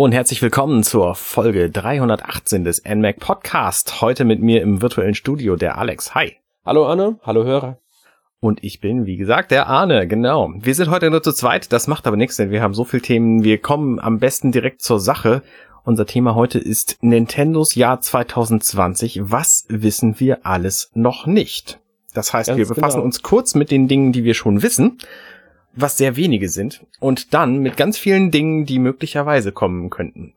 Hallo und herzlich willkommen zur Folge 318 des NMAC Podcast. Heute mit mir im virtuellen Studio der Alex. Hi. Hallo Anne, hallo Hörer. Und ich bin, wie gesagt, der Arne, genau. Wir sind heute nur zu zweit, das macht aber nichts, denn wir haben so viele Themen. Wir kommen am besten direkt zur Sache. Unser Thema heute ist Nintendos Jahr 2020. Was wissen wir alles noch nicht? Das heißt, Ganz wir befassen genau. uns kurz mit den Dingen, die wir schon wissen was sehr wenige sind, und dann mit ganz vielen Dingen, die möglicherweise kommen könnten.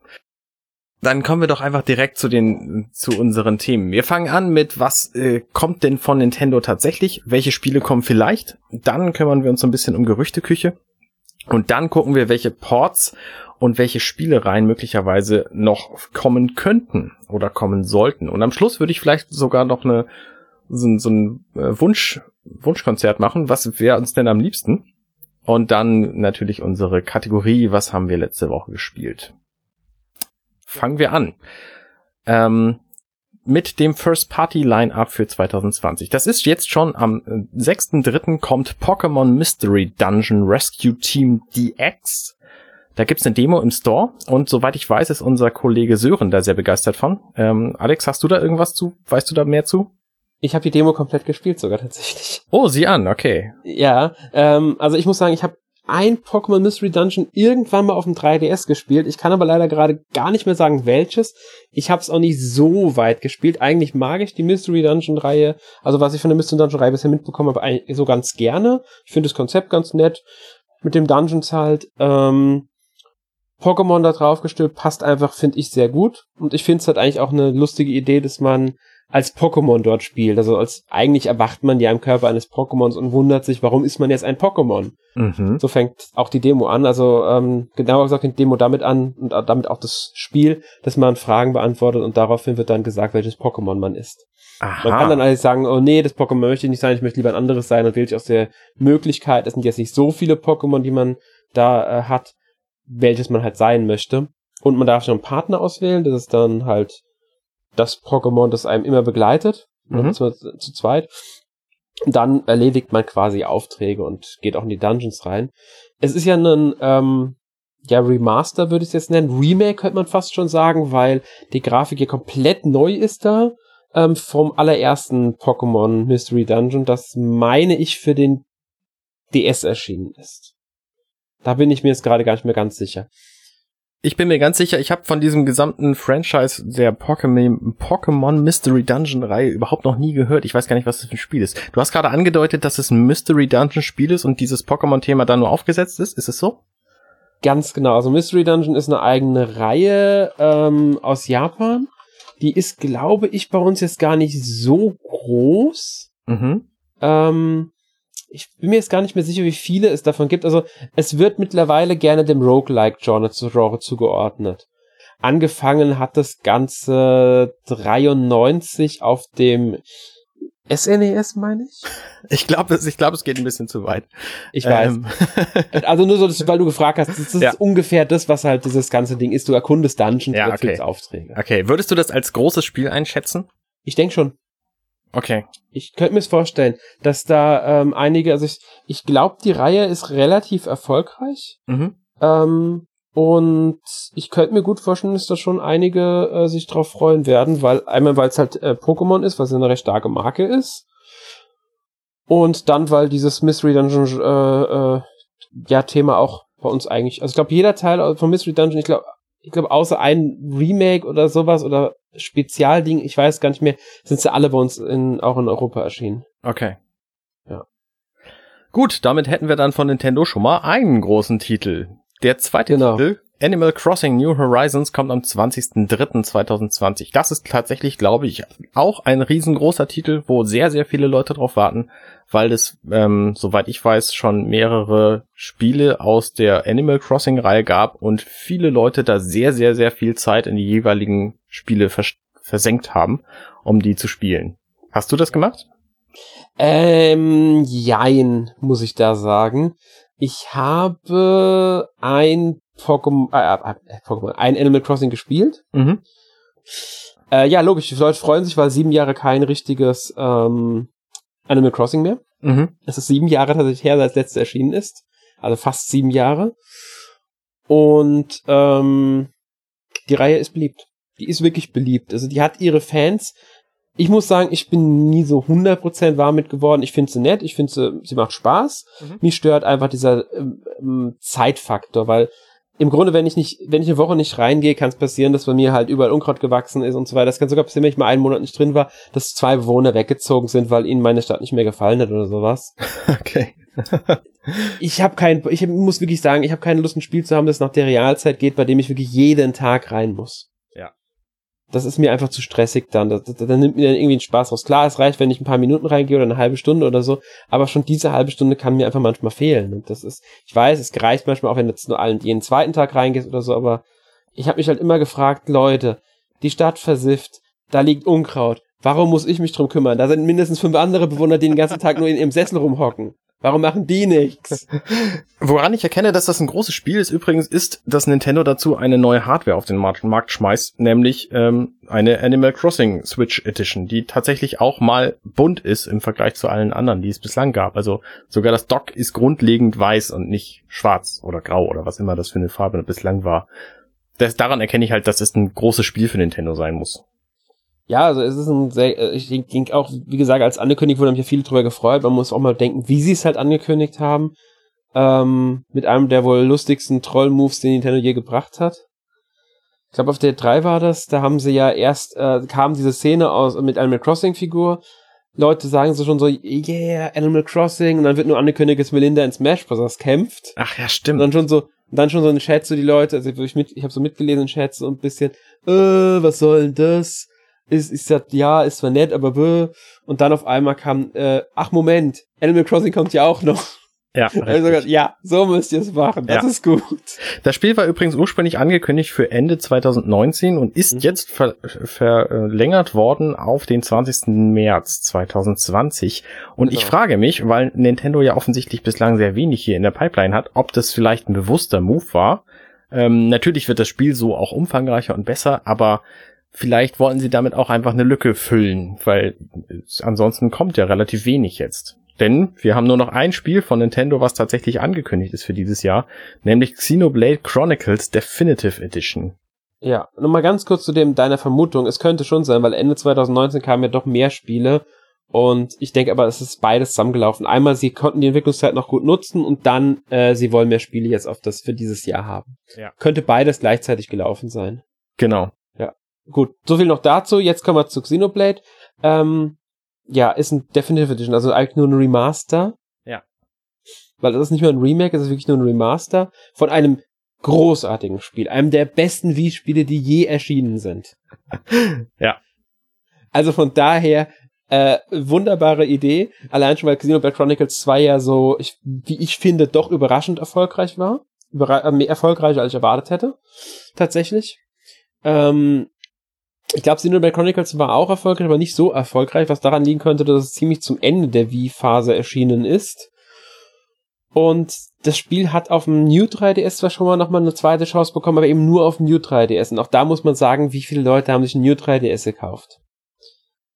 Dann kommen wir doch einfach direkt zu den zu unseren Themen. Wir fangen an mit was äh, kommt denn von Nintendo tatsächlich? Welche Spiele kommen vielleicht? Dann kümmern wir uns so ein bisschen um Gerüchteküche und dann gucken wir, welche Ports und welche Spielereien möglicherweise noch kommen könnten oder kommen sollten. Und am Schluss würde ich vielleicht sogar noch eine so, so ein äh, Wunsch Wunschkonzert machen. Was wäre uns denn am liebsten? Und dann natürlich unsere Kategorie, was haben wir letzte Woche gespielt. Fangen wir an. Ähm, mit dem First Party Line-Up für 2020. Das ist jetzt schon am 6.3. kommt Pokémon Mystery Dungeon Rescue Team DX. Da gibt's eine Demo im Store und soweit ich weiß, ist unser Kollege Sören da sehr begeistert von. Ähm, Alex, hast du da irgendwas zu? Weißt du da mehr zu? Ich habe die Demo komplett gespielt sogar tatsächlich. Oh, sieh an, okay. Ja, ähm, also ich muss sagen, ich habe ein Pokémon Mystery Dungeon irgendwann mal auf dem 3DS gespielt. Ich kann aber leider gerade gar nicht mehr sagen, welches. Ich habe es auch nicht so weit gespielt. Eigentlich mag ich die Mystery Dungeon Reihe, also was ich von der Mystery Dungeon Reihe bisher mitbekommen habe, so ganz gerne. Ich finde das Konzept ganz nett. Mit dem Dungeons halt. Ähm, Pokémon da drauf gestülpt passt einfach, finde ich, sehr gut. Und ich finde es halt eigentlich auch eine lustige Idee, dass man als Pokémon dort spielt. Also als eigentlich erwacht man ja im Körper eines Pokémons und wundert sich, warum ist man jetzt ein Pokémon? Mhm. So fängt auch die Demo an. Also ähm, genauer gesagt fängt die Demo damit an und damit auch das Spiel, dass man Fragen beantwortet und daraufhin wird dann gesagt, welches Pokémon man ist. Aha. Man kann dann eigentlich sagen, oh nee, das Pokémon möchte ich nicht sein, ich möchte lieber ein anderes sein und wählt sich aus der Möglichkeit, es sind jetzt nicht so viele Pokémon, die man da äh, hat, welches man halt sein möchte. Und man darf schon einen Partner auswählen, das ist dann halt das Pokémon, das einem immer begleitet, mhm. zu, zu zweit. Dann erledigt man quasi Aufträge und geht auch in die Dungeons rein. Es ist ja ein ähm, ja, Remaster würde ich es jetzt nennen. Remake könnte man fast schon sagen, weil die Grafik hier komplett neu ist da. Ähm, vom allerersten Pokémon Mystery Dungeon, das meine ich für den DS erschienen ist. Da bin ich mir jetzt gerade gar nicht mehr ganz sicher. Ich bin mir ganz sicher, ich habe von diesem gesamten Franchise der Pokémon, Pokémon Mystery Dungeon Reihe überhaupt noch nie gehört. Ich weiß gar nicht, was das für ein Spiel ist. Du hast gerade angedeutet, dass es ein Mystery Dungeon Spiel ist und dieses Pokémon-Thema da nur aufgesetzt ist. Ist es so? Ganz genau. Also Mystery Dungeon ist eine eigene Reihe ähm, aus Japan. Die ist, glaube ich, bei uns jetzt gar nicht so groß. Mhm. Ähm, ich bin mir jetzt gar nicht mehr sicher, wie viele es davon gibt. Also es wird mittlerweile gerne dem Roguelike-Genre zugeordnet. Angefangen hat das Ganze 93 auf dem SNES, e meine ich? Ich glaube, ich glaube, es geht ein bisschen zu weit. Ich weiß. Ähm. also nur so, dass, weil du gefragt hast, das ist ja. ungefähr das, was halt dieses ganze Ding ist. Du erkundest Dungeons, ja, okay. Aufträge. Okay, würdest du das als großes Spiel einschätzen? Ich denke schon. Okay. Ich könnte mir vorstellen, dass da ähm, einige, also ich, ich glaube, die Reihe ist relativ erfolgreich. Mhm. Ähm, und ich könnte mir gut vorstellen, dass da schon einige äh, sich drauf freuen werden, weil einmal, weil es halt äh, Pokémon ist, was eine recht starke Marke ist. Und dann, weil dieses Mystery Dungeon äh, äh, ja Thema auch bei uns eigentlich, also ich glaube, jeder Teil von Mystery Dungeon, ich glaube, ich glaube, außer ein Remake oder sowas oder Spezialding, ich weiß gar nicht mehr, sind sie alle bei uns in, auch in Europa erschienen. Okay. Ja. Gut, damit hätten wir dann von Nintendo schon mal einen großen Titel. Der zweite genau. Titel, Animal Crossing New Horizons, kommt am 20.03.2020. Das ist tatsächlich, glaube ich, auch ein riesengroßer Titel, wo sehr, sehr viele Leute drauf warten weil es, ähm, soweit ich weiß, schon mehrere Spiele aus der Animal Crossing-Reihe gab und viele Leute da sehr, sehr, sehr viel Zeit in die jeweiligen Spiele vers versenkt haben, um die zu spielen. Hast du das gemacht? Ähm, jein, muss ich da sagen. Ich habe ein Pokémon, äh, äh, Pokémon, ein Animal Crossing gespielt. Mhm. Äh, ja, logisch, die Leute freuen sich, weil sieben Jahre kein richtiges ähm, Animal Crossing mehr. Mhm. Es ist sieben Jahre tatsächlich her, seit das letzte erschienen ist. Also fast sieben Jahre. Und ähm, die Reihe ist beliebt. Die ist wirklich beliebt. Also die hat ihre Fans. Ich muss sagen, ich bin nie so 100% warm mit geworden. Ich finde sie nett, ich finde sie, sie macht Spaß. Mhm. Mich stört einfach dieser ähm, Zeitfaktor, weil im Grunde, wenn ich nicht, wenn ich eine Woche nicht reingehe, kann es passieren, dass bei mir halt überall Unkraut gewachsen ist und so weiter. Das kann sogar passieren, wenn ich mal einen Monat nicht drin war, dass zwei Bewohner weggezogen sind, weil ihnen meine Stadt nicht mehr gefallen hat oder sowas. Okay. ich habe kein, ich muss wirklich sagen, ich habe keine Lust, ein Spiel zu haben, das nach der Realzeit geht, bei dem ich wirklich jeden Tag rein muss das ist mir einfach zu stressig dann. Das, das, das nimmt mir dann irgendwie einen Spaß raus. Klar, es reicht, wenn ich ein paar Minuten reingehe oder eine halbe Stunde oder so, aber schon diese halbe Stunde kann mir einfach manchmal fehlen. Und das ist, ich weiß, es reicht manchmal auch, wenn du jetzt nur jeden zweiten Tag reingehst oder so, aber ich habe mich halt immer gefragt, Leute, die Stadt versifft, da liegt Unkraut. Warum muss ich mich drum kümmern? Da sind mindestens fünf andere Bewohner, die den ganzen Tag nur in ihrem Sessel rumhocken. Warum machen die nichts? Woran ich erkenne, dass das ein großes Spiel ist, übrigens, ist, dass Nintendo dazu eine neue Hardware auf den Markt schmeißt, nämlich ähm, eine Animal Crossing Switch Edition, die tatsächlich auch mal bunt ist im Vergleich zu allen anderen, die es bislang gab. Also sogar das Dock ist grundlegend weiß und nicht schwarz oder grau oder was immer das für eine Farbe bislang war. Das, daran erkenne ich halt, dass es ein großes Spiel für Nintendo sein muss. Ja, also es ist ein sehr, äh, ich denke auch, wie gesagt, als angekündigt wurde, haben mich ja viele drüber gefreut. Man muss auch mal denken, wie sie es halt angekündigt haben. Ähm, mit einem der wohl lustigsten Troll-Moves, den Nintendo je gebracht hat. Ich glaube, auf der 3 war das, da haben sie ja erst, äh, kam diese Szene aus mit Animal Crossing-Figur. Leute sagen so schon so, yeah, Animal Crossing, und dann wird nur angekündigt, dass Melinda in Smash Bros. kämpft. Ach ja, stimmt. Und dann schon so, dann schon so ein Chat, so die Leute, also ich, ich habe so mitgelesen in Chats so ein bisschen, äh, was soll denn das? Ist, ist das, ja, ist zwar nett, aber bäh. Und dann auf einmal kam, äh, ach Moment, Animal Crossing kommt ja auch noch. Ja, also, ja, so müsst ihr es machen. Das ja. ist gut. Das Spiel war übrigens ursprünglich angekündigt für Ende 2019 und ist mhm. jetzt ver verlängert worden auf den 20. März 2020. Und genau. ich frage mich, weil Nintendo ja offensichtlich bislang sehr wenig hier in der Pipeline hat, ob das vielleicht ein bewusster Move war. Ähm, natürlich wird das Spiel so auch umfangreicher und besser, aber vielleicht wollten sie damit auch einfach eine Lücke füllen, weil ansonsten kommt ja relativ wenig jetzt. Denn wir haben nur noch ein Spiel von Nintendo, was tatsächlich angekündigt ist für dieses Jahr, nämlich Xenoblade Chronicles Definitive Edition. Ja, nochmal ganz kurz zu dem deiner Vermutung. Es könnte schon sein, weil Ende 2019 kamen ja doch mehr Spiele. Und ich denke aber, es ist beides zusammengelaufen. Einmal, sie konnten die Entwicklungszeit noch gut nutzen und dann, äh, sie wollen mehr Spiele jetzt auf das für dieses Jahr haben. Ja. Könnte beides gleichzeitig gelaufen sein. Genau. Gut, so viel noch dazu. Jetzt kommen wir zu Xenoblade. Ähm, ja, ist ein Definitive Edition, also eigentlich nur ein Remaster. Ja. Weil das ist nicht mehr ein Remake, es ist wirklich nur ein Remaster von einem großartigen Spiel, einem der besten Wii-Spiele, die je erschienen sind. ja. Also von daher, äh, wunderbare Idee. Allein schon, weil Xenoblade Chronicles 2 ja so, ich, wie ich finde, doch überraschend erfolgreich war. Überra äh, erfolgreicher, als ich erwartet hätte. Tatsächlich. Ähm, ich glaube, Xenoblade Chronicles war auch erfolgreich, aber nicht so erfolgreich, was daran liegen könnte, dass es ziemlich zum Ende der Wii-Phase erschienen ist. Und das Spiel hat auf dem New 3DS zwar schon mal nochmal eine zweite Chance bekommen, aber eben nur auf dem New 3DS. Und auch da muss man sagen, wie viele Leute haben sich ein New 3DS gekauft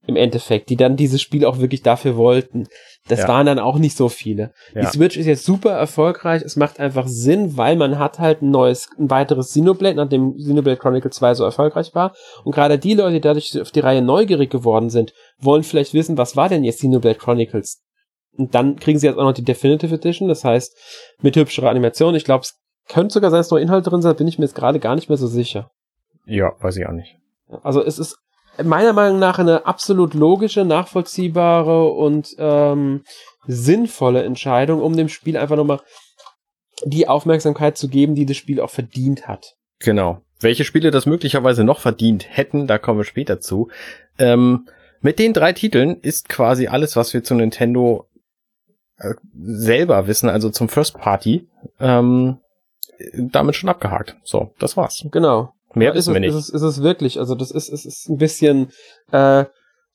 im Endeffekt, die dann dieses Spiel auch wirklich dafür wollten. Das ja. waren dann auch nicht so viele. Ja. Die Switch ist jetzt super erfolgreich. Es macht einfach Sinn, weil man hat halt ein neues, ein weiteres Xenoblade, nachdem Xenoblade Chronicle 2 so erfolgreich war. Und gerade die Leute, die dadurch auf die Reihe neugierig geworden sind, wollen vielleicht wissen, was war denn jetzt Xenoblade Chronicles? Und dann kriegen sie jetzt auch noch die Definitive Edition, das heißt, mit hübscherer Animation. Ich glaube, es könnte sogar sein, dass noch Inhalte drin sind, bin ich mir jetzt gerade gar nicht mehr so sicher. Ja, weiß ich auch nicht. Also es ist meiner Meinung nach eine absolut logische, nachvollziehbare und ähm, sinnvolle Entscheidung, um dem Spiel einfach nochmal die Aufmerksamkeit zu geben, die das Spiel auch verdient hat. Genau. Welche Spiele das möglicherweise noch verdient hätten, da kommen wir später zu. Ähm, mit den drei Titeln ist quasi alles, was wir zu Nintendo äh, selber wissen, also zum First Party, ähm, damit schon abgehakt. So, das war's. Genau. Mehr ist es, nicht. Ist es, ist es wirklich. Also das ist, es ist ein bisschen äh,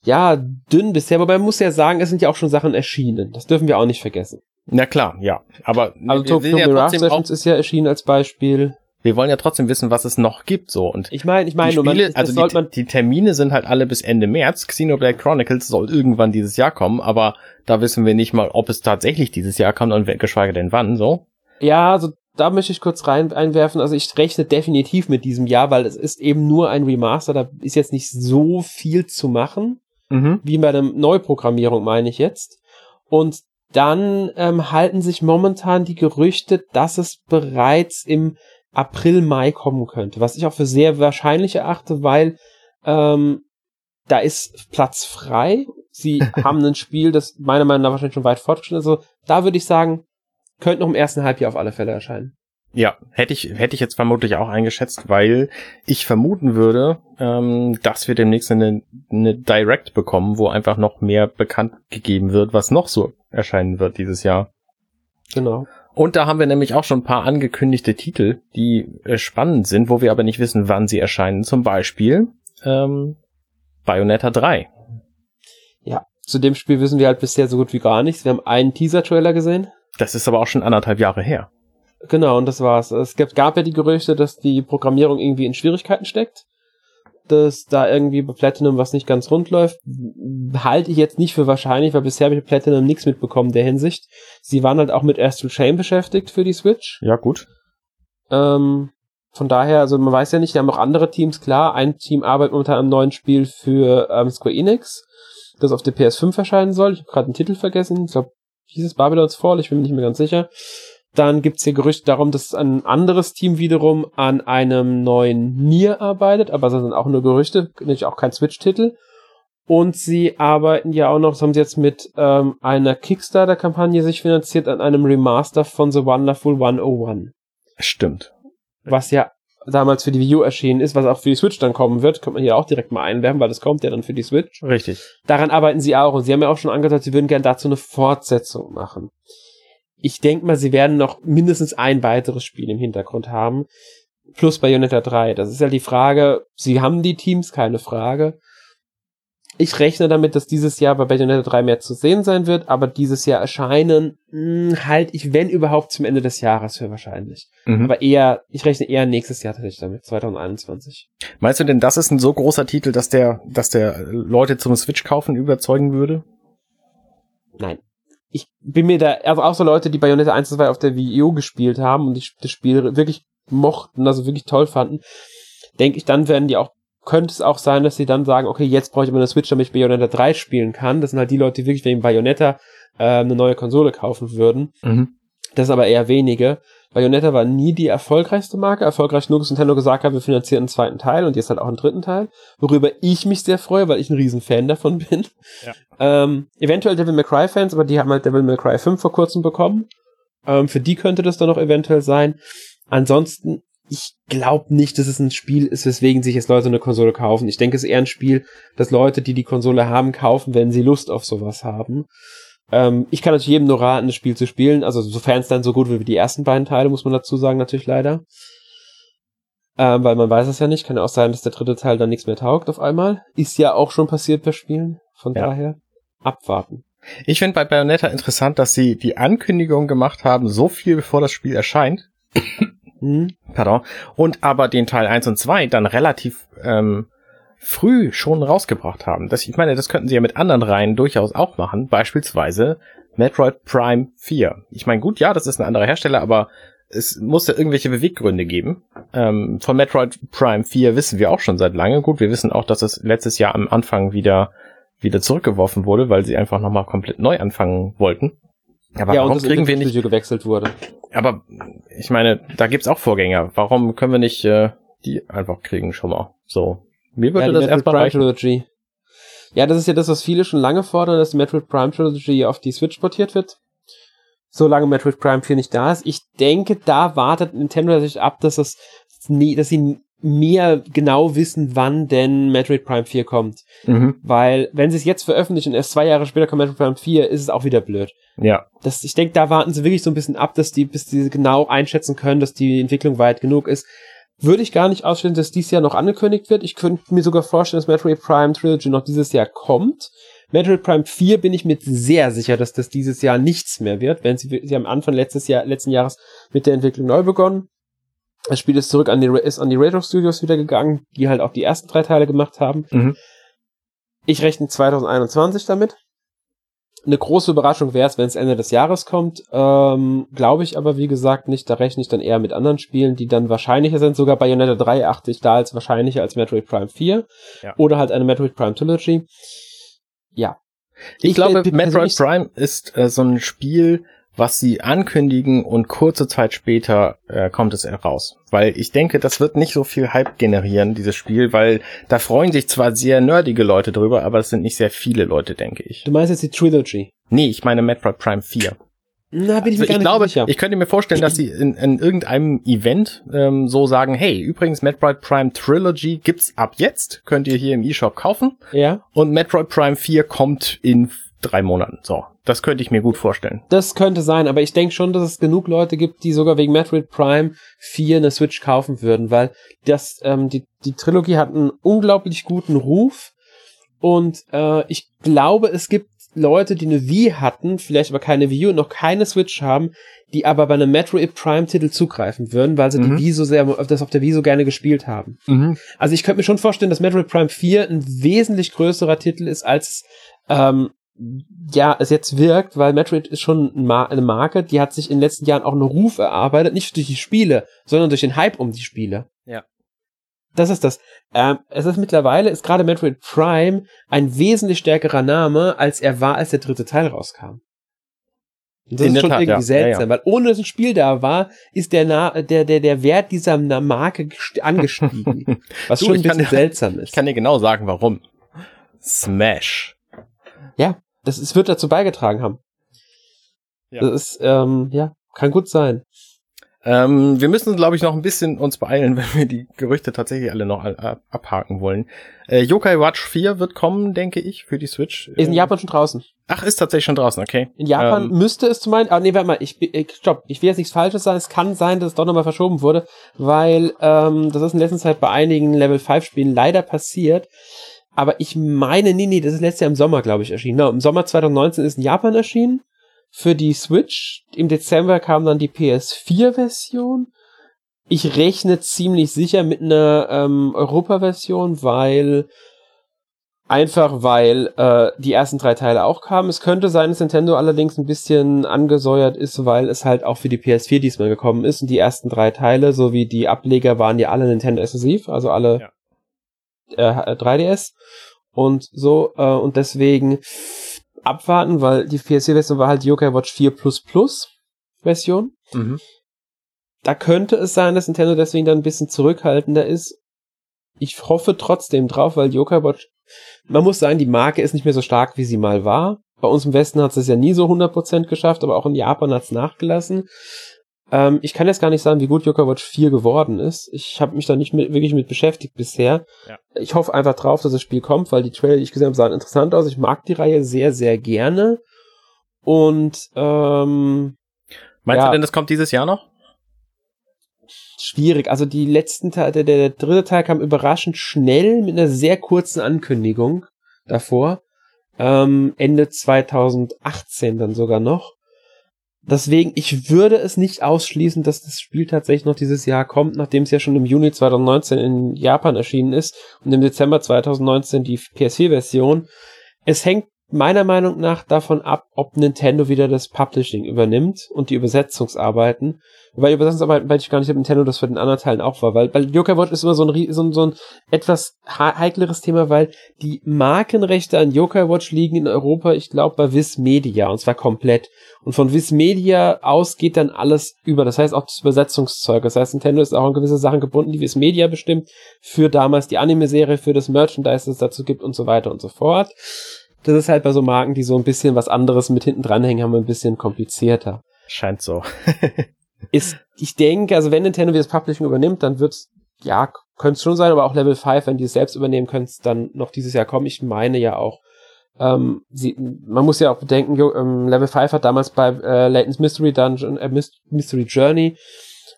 ja dünn bisher, aber man muss ja sagen, es sind ja auch schon Sachen erschienen. Das dürfen wir auch nicht vergessen. Na klar, ja. Aber also Tokyo ja Mirage Sessions ist ja erschienen als Beispiel. Wir wollen ja trotzdem wissen, was es noch gibt, so. Und ich meine, ich meine, Spiele, man, also die, die, Termine sind halt alle bis Ende März. Xenoblade Chronicles soll irgendwann dieses Jahr kommen, aber da wissen wir nicht mal, ob es tatsächlich dieses Jahr kommt und geschweige denn wann, so. Ja, also da möchte ich kurz rein einwerfen. Also ich rechne definitiv mit diesem Jahr, weil es ist eben nur ein Remaster. Da ist jetzt nicht so viel zu machen, Mhm. wie bei der Neuprogrammierung meine ich jetzt. Und dann ähm, halten sich momentan die Gerüchte, dass es bereits im April, Mai kommen könnte, was ich auch für sehr wahrscheinlich erachte, weil ähm, da ist Platz frei. Sie haben ein Spiel, das meiner Meinung nach wahrscheinlich schon weit fortgeschritten ist. Also da würde ich sagen, könnte noch im ersten Halbjahr auf alle Fälle erscheinen. Ja, hätte ich, hätte ich jetzt vermutlich auch eingeschätzt, weil ich vermuten würde, ähm, dass wir demnächst eine, eine Direct bekommen, wo einfach noch mehr bekannt gegeben wird, was noch so erscheinen wird dieses Jahr. Genau. Und da haben wir nämlich auch schon ein paar angekündigte Titel, die äh, spannend sind, wo wir aber nicht wissen, wann sie erscheinen. Zum Beispiel ähm, Bayonetta 3. Ja, zu dem Spiel wissen wir halt bisher so gut wie gar nichts. Wir haben einen Teaser-Trailer gesehen. Das ist aber auch schon anderthalb Jahre her. Genau, und das war's. Es gab, gab ja die Gerüchte, dass die Programmierung irgendwie in Schwierigkeiten steckt. Dass da irgendwie bei Platinum was nicht ganz rund läuft. Halte ich jetzt nicht für wahrscheinlich, weil bisher habe ich bei Platinum nichts mitbekommen in der Hinsicht. Sie waren halt auch mit Astral Chain beschäftigt für die Switch. Ja, gut. Ähm, von daher, also man weiß ja nicht, wir haben auch andere Teams, klar. Ein Team arbeitet momentan am neuen Spiel für ähm, Square Enix, das auf der PS5 erscheinen soll. Ich habe gerade den Titel vergessen. Ich glaube, hieß es Babylon's Fall, ich bin mir nicht mehr ganz sicher. Dann gibt's hier Gerüchte darum, dass ein anderes Team wiederum an einem neuen Nier arbeitet, aber das sind auch nur Gerüchte, natürlich auch kein Switch-Titel. Und sie arbeiten ja auch noch, das haben sie jetzt mit ähm, einer Kickstarter-Kampagne sich finanziert, an einem Remaster von The Wonderful 101 Stimmt. was ja damals für die Wii U erschienen ist, was auch für die Switch dann kommen wird, könnte man hier auch direkt mal einwerfen, weil das kommt ja dann für die Switch. Richtig. Daran arbeiten sie auch und sie haben ja auch schon angedeutet, sie würden gerne dazu eine Fortsetzung machen. Ich denke mal, sie werden noch mindestens ein weiteres Spiel im Hintergrund haben, plus Bayonetta 3. Das ist ja die Frage, sie haben die Teams, keine Frage. Ich rechne damit, dass dieses Jahr bei Bayonetta 3 mehr zu sehen sein wird, aber dieses Jahr erscheinen, mh, halt ich, wenn überhaupt zum Ende des Jahres für wahrscheinlich. Mhm. Aber eher, ich rechne eher nächstes Jahr tatsächlich damit, 2021. Meinst du denn, das ist ein so großer Titel, dass der, dass der Leute zum Switch kaufen überzeugen würde? Nein. Ich bin mir da, also auch so Leute, die Bayonetta 1 und 2 auf der Wii U gespielt haben und die, das Spiel wirklich mochten, also wirklich toll fanden, denke ich, dann werden die auch, könnte es auch sein, dass sie dann sagen, okay, jetzt brauche ich aber eine Switch, damit ich Bayonetta 3 spielen kann. Das sind halt die Leute, die wirklich wegen Bayonetta äh, eine neue Konsole kaufen würden. Mhm. Das ist aber eher wenige. Bayonetta war nie die erfolgreichste Marke. Erfolgreich genug, dass Nintendo gesagt hat, wir finanzieren einen zweiten Teil und jetzt halt auch einen dritten Teil. Worüber ich mich sehr freue, weil ich ein riesen Fan davon bin. Ja. Ähm, eventuell Devil May Cry Fans, aber die haben halt Devil May Cry 5 vor kurzem bekommen. Ähm, für die könnte das dann noch eventuell sein. Ansonsten, ich glaube nicht, dass es ein Spiel ist, weswegen sich jetzt Leute eine Konsole kaufen. Ich denke, es ist eher ein Spiel, dass Leute, die die Konsole haben, kaufen, wenn sie Lust auf sowas haben. Ähm, ich kann natürlich jedem nur raten, das Spiel zu spielen. Also sofern es dann so gut wird wie die ersten beiden Teile, muss man dazu sagen, natürlich leider. Ähm, weil man weiß es ja nicht. Kann ja auch sein, dass der dritte Teil dann nichts mehr taugt auf einmal. Ist ja auch schon passiert per Spielen. Von Ja. daher abwarten. Ich finde bei Bayonetta interessant, dass sie die Ankündigung gemacht haben, so viel bevor das Spiel erscheint. Hm? Pardon. Und aber den Teil 1 und 2 dann relativ ähm, früh schon rausgebracht haben. Das, ich meine, das könnten sie ja mit anderen Reihen durchaus auch machen. Beispielsweise Metroid Prime 4. Ich meine, gut, ja, das ist ein anderer Hersteller, aber es muss ja irgendwelche Beweggründe geben. Ähm, von Metroid Prime 4 wissen wir auch schon seit lange. Gut, wir wissen auch, dass es letztes Jahr am Anfang wieder wieder zurückgeworfen wurde, weil sie einfach nochmal komplett neu anfangen wollten. Aber ja, warum das kriegen wir nicht gewechselt wurde. aber ich meine, da gibt's auch Vorgänger. Warum können wir nicht äh, die einfach kriegen schon mal? So. Mir würde ja, das erstmal Prime reichen. Trilogy. Ja, das ist ja das, was viele schon lange fordern, dass die Metroid Prime Trilogy auf die Switch portiert wird. Solange Metroid Prime 4 nicht da ist. Ich denke, da wartet Nintendo sich ab, dass das nie, dass sie mehr genau wissen, wann denn Metroid Prime 4 kommt. Mhm. Weil, wenn sie es jetzt veröffentlichen und erst zwei Jahre später kommt Metroid Prime 4, ist es auch wieder blöd. Ja. Das, ich denke, da warten sie wirklich so ein bisschen ab, dass die, bis die genau einschätzen können, dass die Entwicklung weit genug ist. Würde ich gar nicht ausstellen, dass dies Jahr noch angekündigt wird. Ich könnte mir sogar vorstellen, dass Metroid Prime Trilogy noch dieses Jahr kommt. Metroid Prime 4 bin ich mir sehr sicher, dass das dieses Jahr nichts mehr wird, wenn sie, sie haben Anfang letztes Jahr, letzten Jahres mit der Entwicklung neu begonnen. Das Spiel ist zurück an die, ist an die Retro Studios wieder gegangen, die halt auch die ersten drei Teile gemacht haben. Mhm. Ich rechne 2021 damit. Eine große Überraschung wäre es, wenn es Ende des Jahres kommt. Ähm, Glaube ich aber, wie gesagt, nicht. Da rechne ich dann eher mit anderen Spielen, die dann wahrscheinlicher sind. Sogar Bayonetta 3 achte ich da als wahrscheinlicher als Metroid Prime 4. Ja. Oder halt eine Metroid Prime Trilogy. Ja. Ich, ich glaube, Metroid Prime ist äh, so ein Spiel, was sie ankündigen und kurze Zeit später äh, kommt es raus. Weil ich denke, das wird nicht so viel Hype generieren, dieses Spiel, weil da freuen sich zwar sehr nerdige Leute drüber, aber es sind nicht sehr viele Leute, denke ich. Du meinst jetzt die Trilogy? Nee, ich meine Metroid Prime 4. Na, bin ich mir also ich glaube, sicher. Ich könnte mir vorstellen, dass sie in, in irgendeinem Event ähm, so sagen, hey, übrigens Metroid Prime Trilogy gibt's ab jetzt, könnt ihr hier im eShop kaufen. Ja. Und Metroid Prime 4 kommt in drei Monaten. So, das könnte ich mir gut vorstellen. Das könnte sein, aber ich denke schon, dass es genug Leute gibt, die sogar wegen Metroid Prime 4 eine Switch kaufen würden, weil das, ähm, die, die Trilogie hat einen unglaublich guten Ruf und äh, ich glaube, es gibt Leute, die eine Wii hatten, vielleicht aber keine Wii U und noch keine Switch haben, die aber bei einem Metroid Prime Titel zugreifen würden, weil sie mhm. die Wii so sehr, das auf der Wii so gerne gespielt haben. Mhm. Also ich könnte mir schon vorstellen, dass Metroid Prime 4 ein wesentlich größerer Titel ist als ähm, ja, es jetzt wirkt, weil Metroid ist schon eine Marke, die hat sich in den letzten Jahren auch einen Ruf erarbeitet, nicht durch die Spiele, sondern durch den Hype um die Spiele. Ja. Das ist das. Ähm, es ist mittlerweile, ist gerade Metroid Prime ein wesentlich stärkerer Name, als er war, als der dritte Teil rauskam. Und das in ist schon Tat, irgendwie ja. seltsam, ja, ja. weil ohne dass ein Spiel da war, ist der, Na der, der, der Wert dieser Marke angestiegen. was du, schon ein bisschen kann, seltsam ist. Ich kann dir genau sagen, warum. Smash. Ja, das ist, wird dazu beigetragen haben. Ja. Das ist, ähm, ja, kann gut sein. Ähm, wir müssen, glaube ich, noch ein bisschen uns beeilen, wenn wir die Gerüchte tatsächlich alle noch abhaken wollen. Äh, Yokai Watch 4 wird kommen, denke ich, für die Switch. Ist in ähm, Japan schon draußen. Ach, ist tatsächlich schon draußen, okay. In Japan ähm, müsste es zu meinen, ah nee, warte mal, ich, ich stopp, ich will jetzt nichts Falsches sagen, es kann sein, dass es doch nochmal verschoben wurde, weil ähm, das ist in letzter Zeit bei einigen Level 5 Spielen leider passiert, aber ich meine, nee, nee, das ist letztes Jahr im Sommer, glaube ich, erschienen. No, Im Sommer 2019 ist in Japan erschienen. Für die Switch. Im Dezember kam dann die PS4-Version. Ich rechne ziemlich sicher mit einer ähm, Europa-Version, weil einfach weil äh, die ersten drei Teile auch kamen. Es könnte sein, dass Nintendo allerdings ein bisschen angesäuert ist, weil es halt auch für die PS4 diesmal gekommen ist und die ersten drei Teile sowie die Ableger waren ja alle Nintendo exklusiv, also alle ja äh, 3DS und so äh, und deswegen abwarten, weil die PS4-Version war halt Yokai Watch 4 Plus Plus Version. Mhm. Da könnte es sein, dass Nintendo deswegen dann ein bisschen zurückhaltender ist. Ich hoffe trotzdem drauf, weil Yokai Watch, man muss sagen, die Marke ist nicht mehr so stark, wie sie mal war. Bei uns im Westen hat es ja nie so 100% geschafft, aber auch in Japan hat es nachgelassen. Ähm, ich kann jetzt gar nicht sagen, wie gut Yokai Watch 4 geworden ist. Ich habe mich da nicht mit, wirklich mit beschäftigt bisher. Ja. Ich hoffe einfach drauf, dass das Spiel kommt, weil die Trailer, die ich gesehen habe, sahen interessant aus. Ich mag die Reihe sehr, sehr gerne. Und ähm, Meinst ja, du denn, das kommt dieses Jahr noch? Schwierig. Also die letzten Teil, der, der dritte Teil kam überraschend schnell mit einer sehr kurzen Ankündigung davor. Ähm, Ende 2018 dann sogar noch. Deswegen, ich würde es nicht ausschließen, dass das Spiel tatsächlich noch dieses Jahr kommt, nachdem es ja schon im Juni 2019 in Japan erschienen ist und im Dezember 2019 die PS4-Version. Es hängt meiner Meinung nach davon ab, ob Nintendo wieder das Publishing übernimmt und die Übersetzungsarbeiten. Weil die Übersetzungsarbeiten weiß ich gar nicht, ob Nintendo das für den anderen Teilen auch war, weil bei Yokai Watch ist immer so ein, so ein, so ein etwas heikleres Thema, weil die Markenrechte an Yokai Watch liegen in Europa, ich glaube, bei Viz Media und zwar komplett. Und von Viz Media aus geht dann alles über. Das heißt auch das Übersetzungszeug. Das heißt, Nintendo ist auch an gewisse Sachen gebunden, die Viz Media bestimmt, für damals die Anime-Serie, für das Merchandise, das es dazu gibt und so weiter und so fort. Das ist halt bei so Marken, die so ein bisschen was anderes mit hinten dranhängen, haben wir ein bisschen komplizierter. Scheint so. ist, ich denke, also wenn Nintendo das Publishing übernimmt, dann wird's, ja, könnte es schon sein, aber auch Level 5, wenn die es selbst übernehmen, könnte es dann noch dieses Jahr kommen. Ich meine ja auch, ähm, sie, man muss ja auch bedenken, ähm, Level 5 hat damals bei äh, Layton's Mystery Dungeon, äh, Mystery Journey,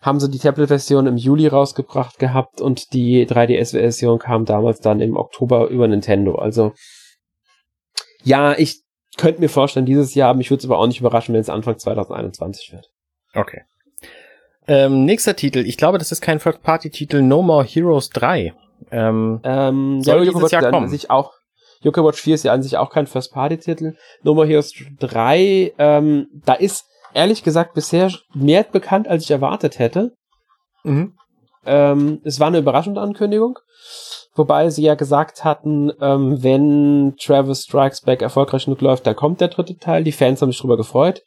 haben sie die Tablet-Version im Juli rausgebracht gehabt und die 3DS-Version kam damals dann im Oktober über Nintendo. Also ja, ich könnte mir vorstellen, dieses Jahr, mich würde es aber auch nicht überraschen, wenn es Anfang 2021 wird. Okay. Ähm, nächster Titel, ich glaube, das ist kein Third-Party-Titel, No More Heroes 3. Ähm, ähm, soll ja, dieses Jahr kommen. Sich auch, Yokai Watch 4 ist ja an sich auch kein First-Party-Titel. No More Heroes 3, ähm, da ist ehrlich gesagt bisher mehr bekannt, als ich erwartet hätte. Mhm. Ähm, es war eine überraschende Ankündigung. Wobei sie ja gesagt hatten, ähm, wenn Travis Strikes Back erfolgreich genug läuft, dann kommt der dritte Teil. Die Fans haben sich drüber gefreut.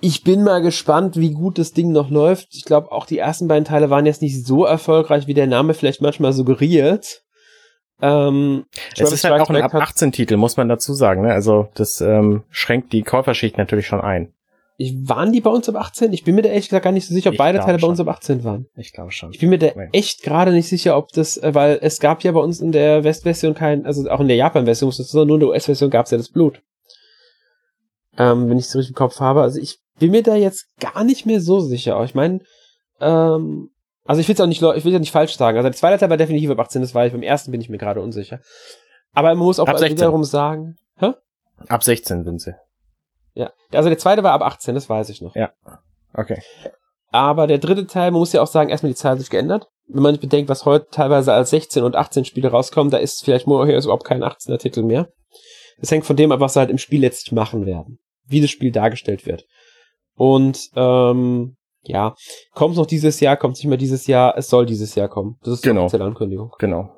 Ich bin mal gespannt, wie gut das Ding noch läuft. Ich glaube, auch die ersten beiden Teile waren jetzt nicht so erfolgreich, wie der Name vielleicht manchmal suggeriert. Ähm, es ist halt auch ein ab 18 Titel, muss man dazu sagen. Ne? Also das ähm, schränkt die Käuferschicht natürlich schon ein. Ich, waren die bei uns ab 18? Ich bin mir da ehrlich gesagt gar nicht so sicher, ob ich beide Teile schon. bei uns ab 18 waren. Ich glaube schon. Ich bin mir da nee. echt gerade nicht sicher, ob das, äh, weil es gab ja bei uns in der Westversion kein, also auch in der Japan-Version, sondern nur in der US-Version gab es ja das Blut. Ähm, wenn ich es richtig im Kopf habe. Also ich bin mir da jetzt gar nicht mehr so sicher. Aber ich meine, ähm, also ich will es auch nicht, ich will ja nicht falsch sagen. Also der zweite Teil war definitiv ab 18, das war ich. Beim ersten bin ich mir gerade unsicher. Aber man muss auch wiederum sagen, hä? Ab 16 sind sie. Ja, also der zweite war ab 18, das weiß ich noch. Ja, okay. Aber der dritte Teil, man muss ja auch sagen, erstmal die Zahl hat sich geändert. Wenn man bedenkt, was heute teilweise als 16 und 18 Spiele rauskommen, da ist vielleicht Moorheroes überhaupt kein 18er Titel mehr. Das hängt von dem ab, was sie halt im Spiel letztlich machen werden. Wie das Spiel dargestellt wird. Und ähm, ja, kommt noch dieses Jahr, kommt nicht mehr dieses Jahr, es soll dieses Jahr kommen. Das ist genau. die Ankündigung. Genau.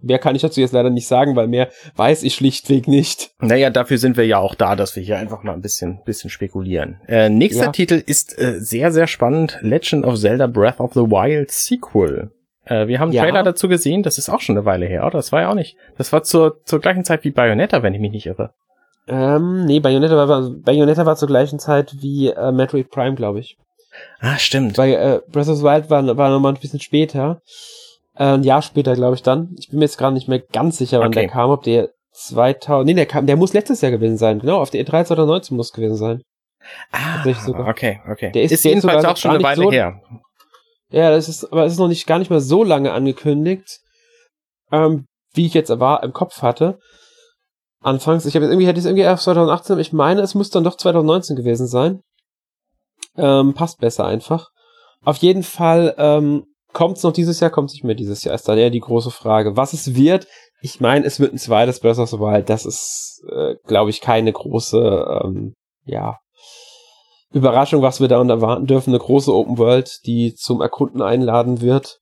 Mehr kann ich dazu jetzt leider nicht sagen, weil mehr weiß ich schlichtweg nicht. Naja, dafür sind wir ja auch da, dass wir hier einfach mal ein bisschen, bisschen spekulieren. Äh, nächster ja. Titel ist äh, sehr, sehr spannend. Legend of Zelda Breath of the Wild Sequel. Äh, wir haben einen ja. Trailer dazu gesehen, das ist auch schon eine Weile her, oder? Das war ja auch nicht. Das war zur, zur gleichen Zeit wie Bayonetta, wenn ich mich nicht irre. Ähm, nee, Bayonetta war, Bayonetta war zur gleichen Zeit wie äh, Metroid Prime, glaube ich. Ah, stimmt. Weil äh, Breath of the Wild war, war nochmal ein bisschen später. Äh, ein Jahr später, glaube ich, dann. Ich bin mir jetzt gerade nicht mehr ganz sicher, wann okay. der kam, ob der 2000, nee, der kam, der muss letztes Jahr gewesen sein, genau, auf der E3 2019 muss gewesen sein. Ah, okay, okay. Der ist, ist jedenfalls auch schon eine Weile so, her. Ja, das ist, aber es ist noch nicht, gar nicht mehr so lange angekündigt, ähm, wie ich jetzt aber im Kopf hatte. Anfangs, ich habe jetzt irgendwie, hätte ich es irgendwie erst 2018, ich meine, es muss dann doch 2019 gewesen sein. Ähm, passt besser einfach. Auf jeden Fall, ähm, Kommt es noch dieses Jahr, kommt es nicht mehr dieses Jahr? Ist dann eher die große Frage. Was es wird, ich meine, es wird ein zweites Breath of the Wild. Das ist, äh, glaube ich, keine große, ähm, ja, Überraschung, was wir da erwarten dürfen. Eine große Open World, die zum Erkunden einladen wird.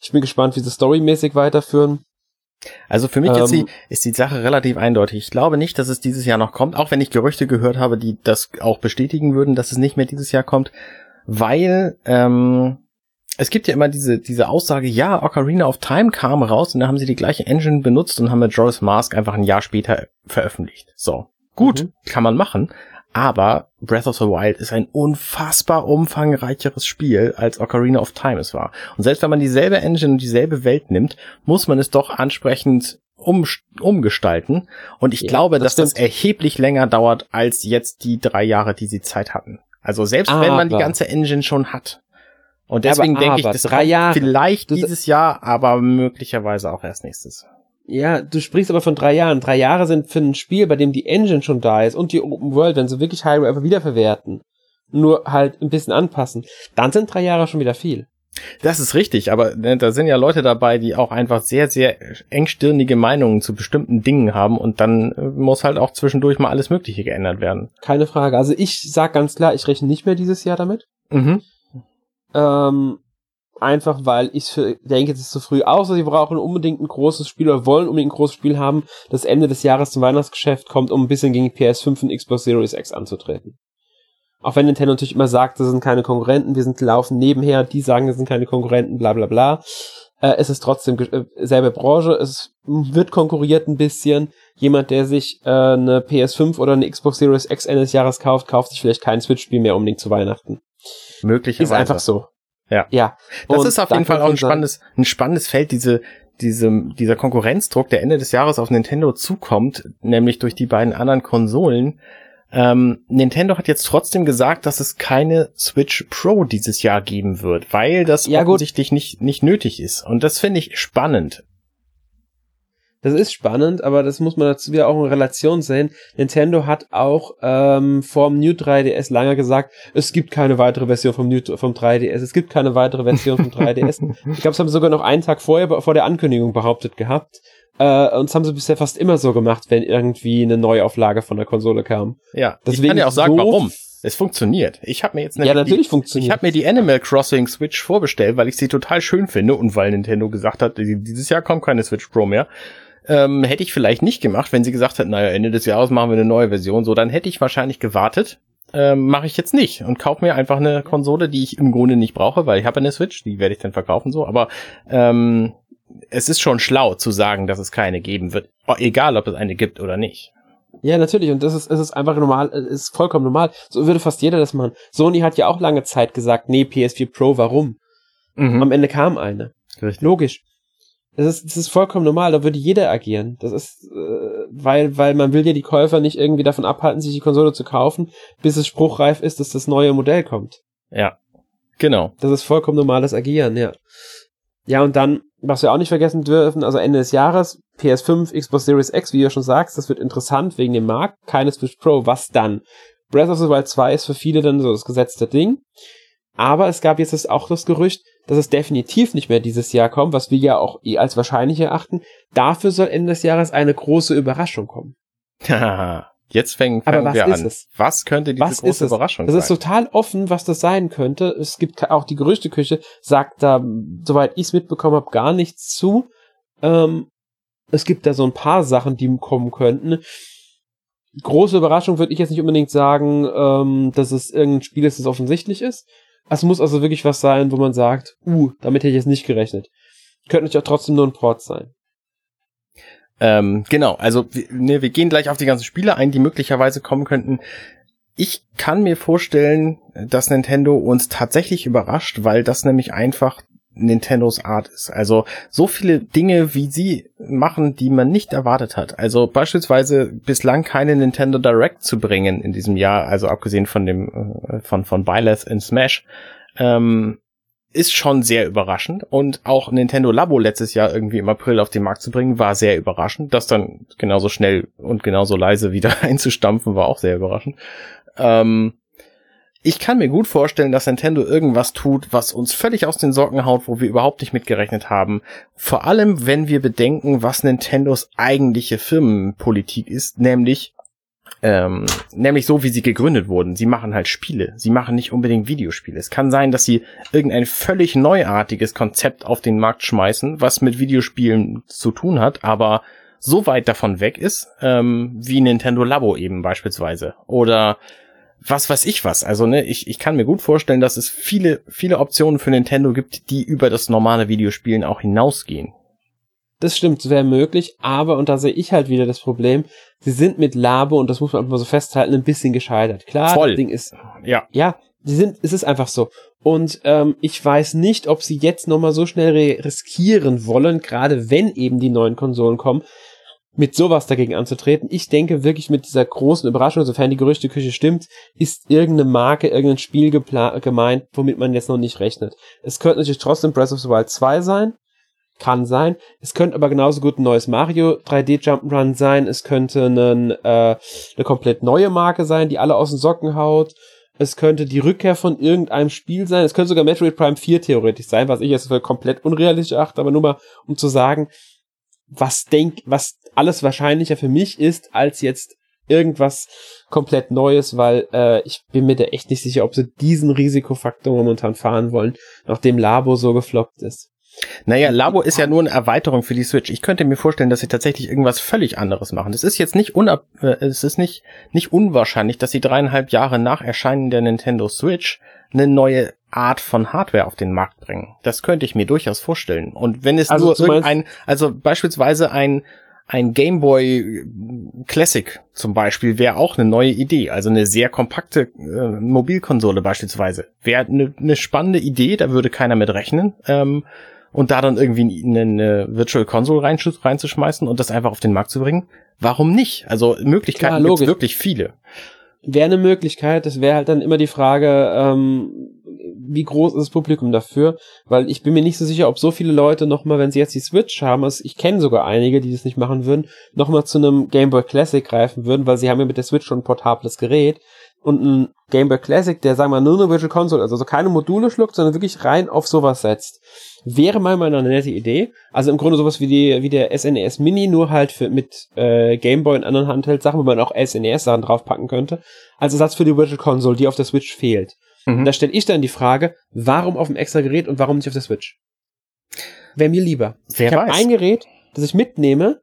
Ich bin gespannt, wie sie storymäßig weiterführen. Also für mich ähm, ist, die, ist die Sache relativ eindeutig. Ich glaube nicht, dass es dieses Jahr noch kommt, auch wenn ich Gerüchte gehört habe, die das auch bestätigen würden, dass es nicht mehr dieses Jahr kommt, weil ähm, es gibt ja immer diese, diese Aussage, ja, Ocarina of Time kam raus und da haben sie die gleiche Engine benutzt und haben mit Joris Mask einfach ein Jahr später veröffentlicht. So. Gut, mhm. kann man machen. Aber Breath of the Wild ist ein unfassbar umfangreicheres Spiel, als Ocarina of Time es war. Und selbst wenn man dieselbe Engine und dieselbe Welt nimmt, muss man es doch ansprechend um, umgestalten. Und ich ja, glaube, das dass stimmt. das erheblich länger dauert, als jetzt die drei Jahre, die sie Zeit hatten. Also selbst ah, wenn man klar. die ganze Engine schon hat. Und deswegen aber, denke ich, das drei Jahre, vielleicht dieses Jahr, aber möglicherweise auch erst nächstes. Ja, du sprichst aber von drei Jahren. Drei Jahre sind für ein Spiel, bei dem die Engine schon da ist und die Open World, wenn sie wirklich Hyrule einfach wiederverwerten, nur halt ein bisschen anpassen, dann sind drei Jahre schon wieder viel. Das ist richtig, aber ne, da sind ja Leute dabei, die auch einfach sehr, sehr engstirnige Meinungen zu bestimmten Dingen haben und dann äh, muss halt auch zwischendurch mal alles Mögliche geändert werden. Keine Frage. Also ich sag ganz klar, ich rechne nicht mehr dieses Jahr damit. Mhm. Ähm, einfach weil ich denke, es ist zu früh. Außer sie brauchen unbedingt ein großes Spiel oder wollen unbedingt ein großes Spiel haben, das Ende des Jahres zum Weihnachtsgeschäft kommt, um ein bisschen gegen PS5 und Xbox Series X anzutreten. Auch wenn Nintendo natürlich immer sagt, das sind keine Konkurrenten, wir sind laufen nebenher, die sagen, das sind keine Konkurrenten, bla bla bla. Äh, es ist trotzdem äh, selbe Branche, es wird konkurriert ein bisschen. Jemand, der sich äh, eine PS5 oder eine Xbox Series X Ende des Jahres kauft, kauft sich vielleicht kein Switch-Spiel mehr unbedingt zu Weihnachten. Möglicherweise. Ist einfach so. Ja. Ja. Das und ist auf jeden Fall auch ein spannendes, ein spannendes Feld, diese, diese, dieser Konkurrenzdruck, der Ende des Jahres auf Nintendo zukommt, nämlich durch die beiden anderen Konsolen. Ähm, Nintendo hat jetzt trotzdem gesagt, dass es keine Switch Pro dieses Jahr geben wird, weil das ja, offensichtlich nicht, nicht nötig ist. Und das finde ich spannend. Das ist spannend, aber das muss man dazu wieder auch in Relation sehen. Nintendo hat auch ähm, vom New 3DS lange gesagt, es gibt keine weitere Version vom, New, vom 3DS, es gibt keine weitere Version vom 3DS. ich glaube, es haben sogar noch einen Tag vorher vor der Ankündigung behauptet gehabt. Äh, und das haben sie bisher fast immer so gemacht, wenn irgendwie eine Neuauflage von der Konsole kam. Ja, Deswegen ich kann ja auch sagen, so warum. Es funktioniert. Ich habe mir jetzt ja natürlich die, funktioniert. Ich habe mir die Animal Crossing Switch vorbestellt, weil ich sie total schön finde und weil Nintendo gesagt hat, dieses Jahr kommt keine Switch Pro mehr. Ähm, hätte ich vielleicht nicht gemacht, wenn sie gesagt hätten, naja, Ende des Jahres machen wir eine neue Version. So, dann hätte ich wahrscheinlich gewartet. Ähm, Mache ich jetzt nicht und kaufe mir einfach eine Konsole, die ich im Grunde nicht brauche, weil ich habe eine Switch, die werde ich dann verkaufen so. Aber ähm, es ist schon schlau zu sagen, dass es keine geben wird, egal ob es eine gibt oder nicht. Ja, natürlich. Und das ist, es ist einfach normal, es ist vollkommen normal. So würde fast jeder das machen. Sony hat ja auch lange Zeit gesagt, nee, PS4 Pro, warum? Mhm. Am Ende kam eine. Richtig. Logisch. Das ist, das ist vollkommen normal, da würde jeder agieren. Das ist, äh, weil, weil man will ja die Käufer nicht irgendwie davon abhalten, sich die Konsole zu kaufen, bis es spruchreif ist, dass das neue Modell kommt. Ja. Genau. Das ist vollkommen normales Agieren, ja. Ja, und dann, was wir auch nicht vergessen dürfen, also Ende des Jahres, PS5, Xbox Series X, wie du schon sagst, das wird interessant wegen dem Markt, keine Switch Pro, was dann? Breath of the Wild 2 ist für viele dann so das gesetzte Ding. Aber es gab jetzt auch das Gerücht, dass es definitiv nicht mehr dieses Jahr kommt, was wir ja auch eh als wahrscheinlich erachten. Dafür soll Ende des Jahres eine große Überraschung kommen. Jetzt fängen, fängen Aber was wir ist an. Es? Was könnte diese was große Überraschung sein? Es ist total offen, was das sein könnte. Es gibt auch die Gerüchteküche, sagt da, soweit ich es mitbekommen habe, gar nichts zu. Ähm, es gibt da so ein paar Sachen, die kommen könnten. Große Überraschung würde ich jetzt nicht unbedingt sagen, ähm, dass es irgendein Spiel ist, das offensichtlich ist. Es muss also wirklich was sein, wo man sagt, uh, damit hätte ich jetzt nicht gerechnet. Könnte natürlich auch trotzdem nur ein Port sein. Ähm, genau, also ne, wir gehen gleich auf die ganzen Spiele ein, die möglicherweise kommen könnten. Ich kann mir vorstellen, dass Nintendo uns tatsächlich überrascht, weil das nämlich einfach Nintendos Art ist. Also so viele Dinge, wie sie machen, die man nicht erwartet hat. Also beispielsweise bislang keine Nintendo Direct zu bringen in diesem Jahr, also abgesehen von dem äh, von von Byleth in Smash. Ähm, ist schon sehr überraschend und auch Nintendo Labo letztes Jahr irgendwie im April auf den Markt zu bringen, war sehr überraschend. Das dann genauso schnell und genauso leise wieder einzustampfen, war auch sehr überraschend. Ähm, ich kann mir gut vorstellen, dass Nintendo irgendwas tut, was uns völlig aus den Socken haut, wo wir überhaupt nicht mitgerechnet haben. Vor allem, wenn wir bedenken, was Nintendos eigentliche Firmenpolitik ist, nämlich ähm, nämlich so, wie sie gegründet wurden. Sie machen halt Spiele. Sie machen nicht unbedingt Videospiele. Es kann sein, dass sie irgendein völlig neuartiges Konzept auf den Markt schmeißen, was mit Videospielen zu tun hat, aber so weit davon weg ist, ähm, wie Nintendo Labo eben beispielsweise. Oder was weiß ich was. Also, ne, ich, ich kann mir gut vorstellen, dass es viele, viele Optionen für Nintendo gibt, die über das normale Videospielen auch hinausgehen. Das stimmt, das wäre möglich, aber, und da sehe ich halt wieder das Problem, sie sind mit Labo, und das muss man einfach mal so festhalten, ein bisschen gescheitert. Klar, Voll. das Ding ist, ja, ja, sie sind, es ist einfach so. Und ähm, ich weiß nicht, ob sie jetzt nochmal so schnell riskieren wollen, gerade wenn eben die neuen Konsolen kommen, mit sowas dagegen anzutreten. Ich denke wirklich mit dieser großen Überraschung, sofern die Gerüchteküche stimmt, ist irgendeine Marke, irgendein Spiel gemeint, womit man jetzt noch nicht rechnet. Es könnte natürlich trotzdem Breath of the Wild 2 sein, kann sein. Es könnte aber genauso gut ein neues Mario 3D Jump'n'Run sein. Es könnte einen, äh, eine komplett neue Marke sein, die alle aus den Socken haut. Es könnte die Rückkehr von irgendeinem Spiel sein. Es könnte sogar Metroid Prime 4 theoretisch sein, was ich jetzt für komplett unrealistisch achte, aber nur mal, um zu sagen, was denk, was alles wahrscheinlicher für mich ist, als jetzt irgendwas komplett Neues, weil äh, ich bin mir da echt nicht sicher, ob sie diesen Risikofaktor momentan fahren wollen, nachdem Labo so gefloppt ist. Naja, Labo ist ja nur eine Erweiterung für die Switch. Ich könnte mir vorstellen, dass sie tatsächlich irgendwas völlig anderes machen. Es ist jetzt nicht unab äh, es ist nicht, nicht unwahrscheinlich, dass sie dreieinhalb Jahre nach Erscheinen der Nintendo Switch eine neue Art von Hardware auf den Markt bringen. Das könnte ich mir durchaus vorstellen. Und wenn es also nur irgendein, also beispielsweise ein, ein Game Boy Classic zum Beispiel wäre auch eine neue Idee. Also eine sehr kompakte äh, Mobilkonsole beispielsweise. Wäre eine, eine spannende Idee, da würde keiner mit rechnen. Ähm, und da dann irgendwie eine, eine Virtual Console rein, reinzuschmeißen und das einfach auf den Markt zu bringen. Warum nicht? Also Möglichkeiten gibt wirklich viele. Wäre eine Möglichkeit, das wäre halt dann immer die Frage, ähm, wie groß ist das Publikum dafür, weil ich bin mir nicht so sicher, ob so viele Leute nochmal, wenn sie jetzt die Switch haben, also ich kenne sogar einige, die das nicht machen würden, nochmal zu einem Game Boy Classic greifen würden, weil sie haben ja mit der Switch schon ein portables Gerät und ein Game Boy Classic, der sagen wir nur eine Virtual Console, also keine Module schluckt, sondern wirklich rein auf sowas setzt. Wäre mal eine nette Idee. Also im Grunde sowas wie die wie der SNES e Mini, nur halt für mit äh, Game Boy und anderen Handheld-Sachen, wo man auch SNES-Sachen draufpacken könnte. Als Ersatz für die Virtual Console, die auf der Switch fehlt. Mhm. Da stelle ich dann die Frage, warum auf dem extra Gerät und warum nicht auf der Switch? Wäre mir lieber. Wer ich habe ein Gerät, das ich mitnehme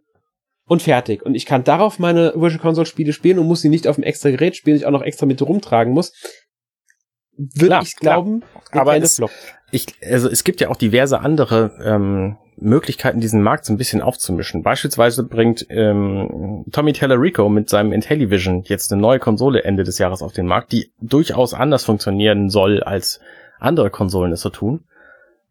und fertig. Und ich kann darauf meine Virtual Console Spiele spielen und muss sie nicht auf dem extra Gerät spielen, ich auch noch extra mit rumtragen muss. Würde ich glauben, aber es, ich, also es gibt ja auch diverse andere ähm, Möglichkeiten, diesen Markt so ein bisschen aufzumischen. Beispielsweise bringt ähm, Tommy Tellerico mit seinem Intellivision jetzt eine neue Konsole Ende des Jahres auf den Markt, die durchaus anders funktionieren soll, als andere Konsolen es so tun.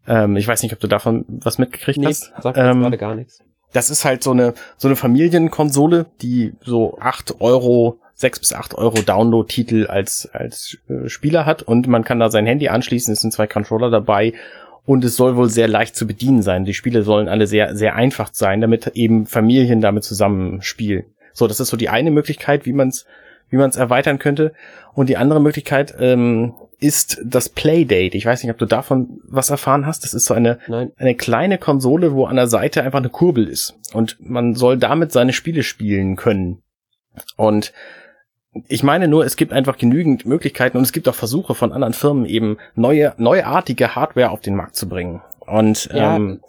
Ähm, ich weiß nicht, ob du davon was mitgekriegt nee, hast. Sagt ähm, gerade gar nichts. Das ist halt so eine so eine Familienkonsole, die so acht Euro sechs bis acht Euro Download-Titel als, als äh, Spieler hat und man kann da sein Handy anschließen, es sind zwei Controller dabei und es soll wohl sehr leicht zu bedienen sein. Die Spiele sollen alle sehr, sehr einfach sein, damit eben Familien damit zusammenspielen. So, das ist so die eine Möglichkeit, wie man es wie man es erweitern könnte. Und die andere Möglichkeit ähm, ist das Playdate. Ich weiß nicht, ob du davon was erfahren hast. Das ist so eine, Nein. eine kleine Konsole, wo an der Seite einfach eine Kurbel ist. Und man soll damit seine Spiele spielen können. Und ich meine nur, es gibt einfach genügend Möglichkeiten und es gibt auch Versuche von anderen Firmen eben neue, neuartige Hardware auf den Markt zu bringen. Und ja. ähm,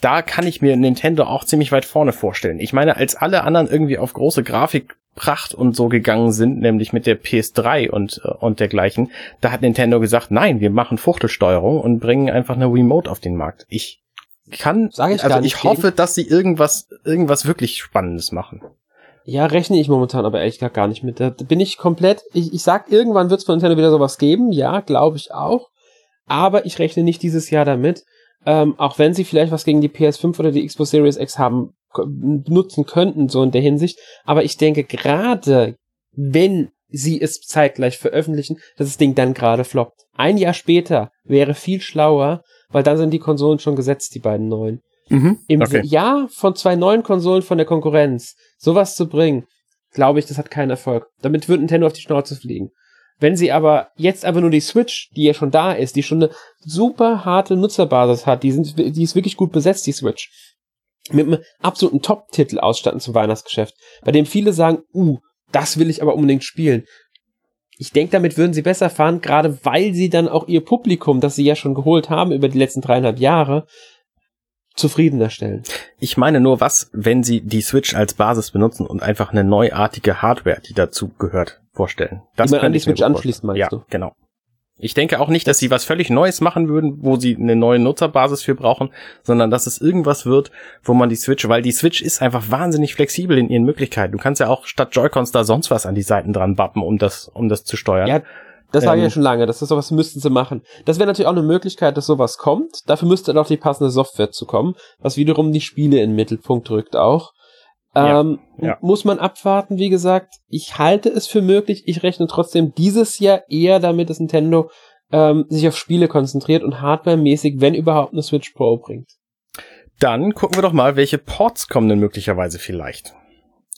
da kann ich mir Nintendo auch ziemlich weit vorne vorstellen. Ich meine, als alle anderen irgendwie auf große Grafikpracht und so gegangen sind, nämlich mit der PS3 und, äh, und dergleichen, da hat Nintendo gesagt, nein, wir machen Fuchtelsteuerung und bringen einfach eine Remote auf den Markt. Ich kann, Sag ich also ich hoffe, dass sie irgendwas, irgendwas wirklich Spannendes machen. Ja, rechne ich momentan aber ehrlich gesagt gar nicht mit. Da bin ich komplett, ich, ich sag, irgendwann wird es von Nintendo wieder sowas geben, ja, glaube ich auch. Aber ich rechne nicht dieses Jahr damit. Ähm, auch wenn sie vielleicht was gegen die PS5 oder die Xbox Series X haben, nutzen könnten, so in der Hinsicht. Aber ich denke, gerade wenn sie es zeitgleich veröffentlichen, dass das Ding dann gerade floppt. Ein Jahr später wäre viel schlauer, weil dann sind die Konsolen schon gesetzt, die beiden neuen. Mhm, Im okay. Jahr von zwei neuen Konsolen von der Konkurrenz sowas zu bringen, glaube ich, das hat keinen Erfolg. Damit wird Nintendo auf die Schnauze fliegen. Wenn sie aber jetzt einfach nur die Switch, die ja schon da ist, die schon eine super harte Nutzerbasis hat, die, sind, die ist wirklich gut besetzt, die Switch, mit einem absoluten Top-Titel ausstatten zum Weihnachtsgeschäft, bei dem viele sagen, uh, das will ich aber unbedingt spielen. Ich denke, damit würden sie besser fahren, gerade weil sie dann auch ihr Publikum, das sie ja schon geholt haben über die letzten dreieinhalb Jahre, zufriedener stellen. Ich meine nur, was, wenn sie die Switch als Basis benutzen und einfach eine neuartige Hardware, die dazu gehört, vorstellen. Das die man an die Switch anschließt, meinst ja, du? genau. Ich denke auch nicht, dass sie was völlig Neues machen würden, wo sie eine neue Nutzerbasis für brauchen, sondern dass es irgendwas wird, wo man die Switch, weil die Switch ist einfach wahnsinnig flexibel in ihren Möglichkeiten. Du kannst ja auch statt Joy-Cons da sonst was an die Seiten dran bappen, um das, um das zu steuern. Ja, das ähm, sage ich ja schon lange, das ist sowas müssten sie machen. Das wäre natürlich auch eine Möglichkeit, dass sowas kommt. Dafür müsste dann auch die passende Software zu kommen, was wiederum die Spiele in den Mittelpunkt rückt auch. Ähm, ja, ja. Muss man abwarten, wie gesagt. Ich halte es für möglich. Ich rechne trotzdem dieses Jahr eher damit, dass Nintendo ähm, sich auf Spiele konzentriert und hardwaremäßig, wenn überhaupt, eine Switch Pro bringt. Dann gucken wir doch mal, welche Ports kommen denn möglicherweise vielleicht.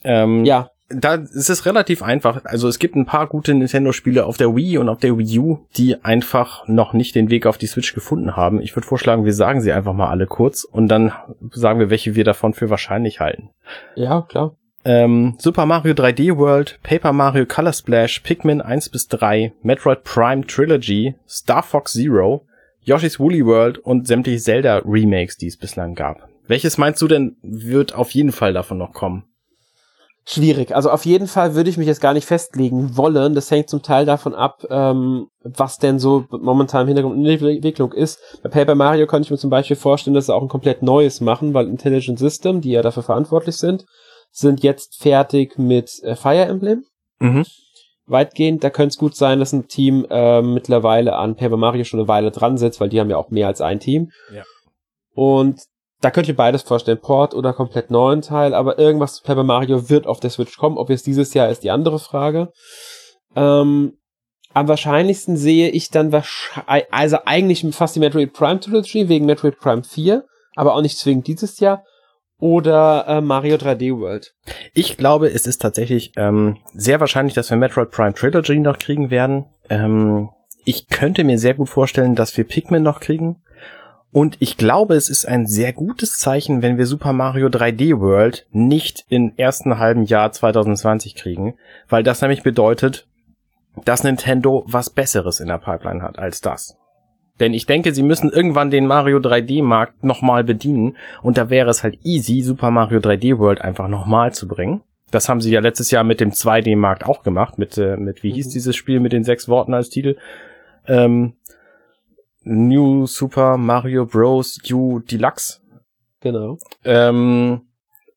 Ähm, ja da ist es relativ einfach. Also es gibt ein paar gute Nintendo-Spiele auf der Wii und auf der Wii U, die einfach noch nicht den Weg auf die Switch gefunden haben. Ich würde vorschlagen, wir sagen sie einfach mal alle kurz und dann sagen wir, welche wir davon für wahrscheinlich halten. Ja, klar. Ähm, Super Mario 3D World, Paper Mario Color Splash, Pikmin 1 bis 3, Metroid Prime Trilogy, Star Fox Zero, Yoshi's Woolly World und sämtliche Zelda Remakes, die es bislang gab. Welches meinst du denn, wird auf jeden Fall davon noch kommen? Schwierig. Also auf jeden Fall würde ich mich jetzt gar nicht festlegen wollen. Das hängt zum Teil davon ab, ähm, was denn so momentan im Hintergrund in der Entwicklung ist. Bei Paper Mario könnte ich mir zum Beispiel vorstellen, dass sie auch ein komplett neues machen, weil Intelligent System, die ja dafür verantwortlich sind, sind jetzt fertig mit äh, Fire Emblem. Mhm. Weitgehend, da könnte es gut sein, dass ein Team äh, mittlerweile an Paper Mario schon eine Weile dran sitzt, weil die haben ja auch mehr als ein Team. Ja. Und da könnt ihr beides vorstellen, Port oder komplett neuen Teil, aber irgendwas zu Paper Mario wird auf der Switch kommen. Ob jetzt dieses Jahr ist die andere Frage. Ähm, am wahrscheinlichsten sehe ich dann wahrscheinlich, also eigentlich fast die Metroid Prime Trilogy wegen Metroid Prime 4, aber auch nicht zwingend dieses Jahr. Oder äh, Mario 3D World. Ich glaube, es ist tatsächlich ähm, sehr wahrscheinlich, dass wir Metroid Prime Trilogy noch kriegen werden. Ähm, ich könnte mir sehr gut vorstellen, dass wir Pikmin noch kriegen. Und ich glaube, es ist ein sehr gutes Zeichen, wenn wir Super Mario 3D World nicht im ersten halben Jahr 2020 kriegen, weil das nämlich bedeutet, dass Nintendo was Besseres in der Pipeline hat als das. Denn ich denke, sie müssen irgendwann den Mario 3D-Markt nochmal bedienen und da wäre es halt easy, Super Mario 3D World einfach nochmal zu bringen. Das haben sie ja letztes Jahr mit dem 2D-Markt auch gemacht, mit, äh, mit wie hieß mhm. dieses Spiel mit den sechs Worten als Titel? Ähm, New Super Mario Bros. U Deluxe. Genau. Ähm,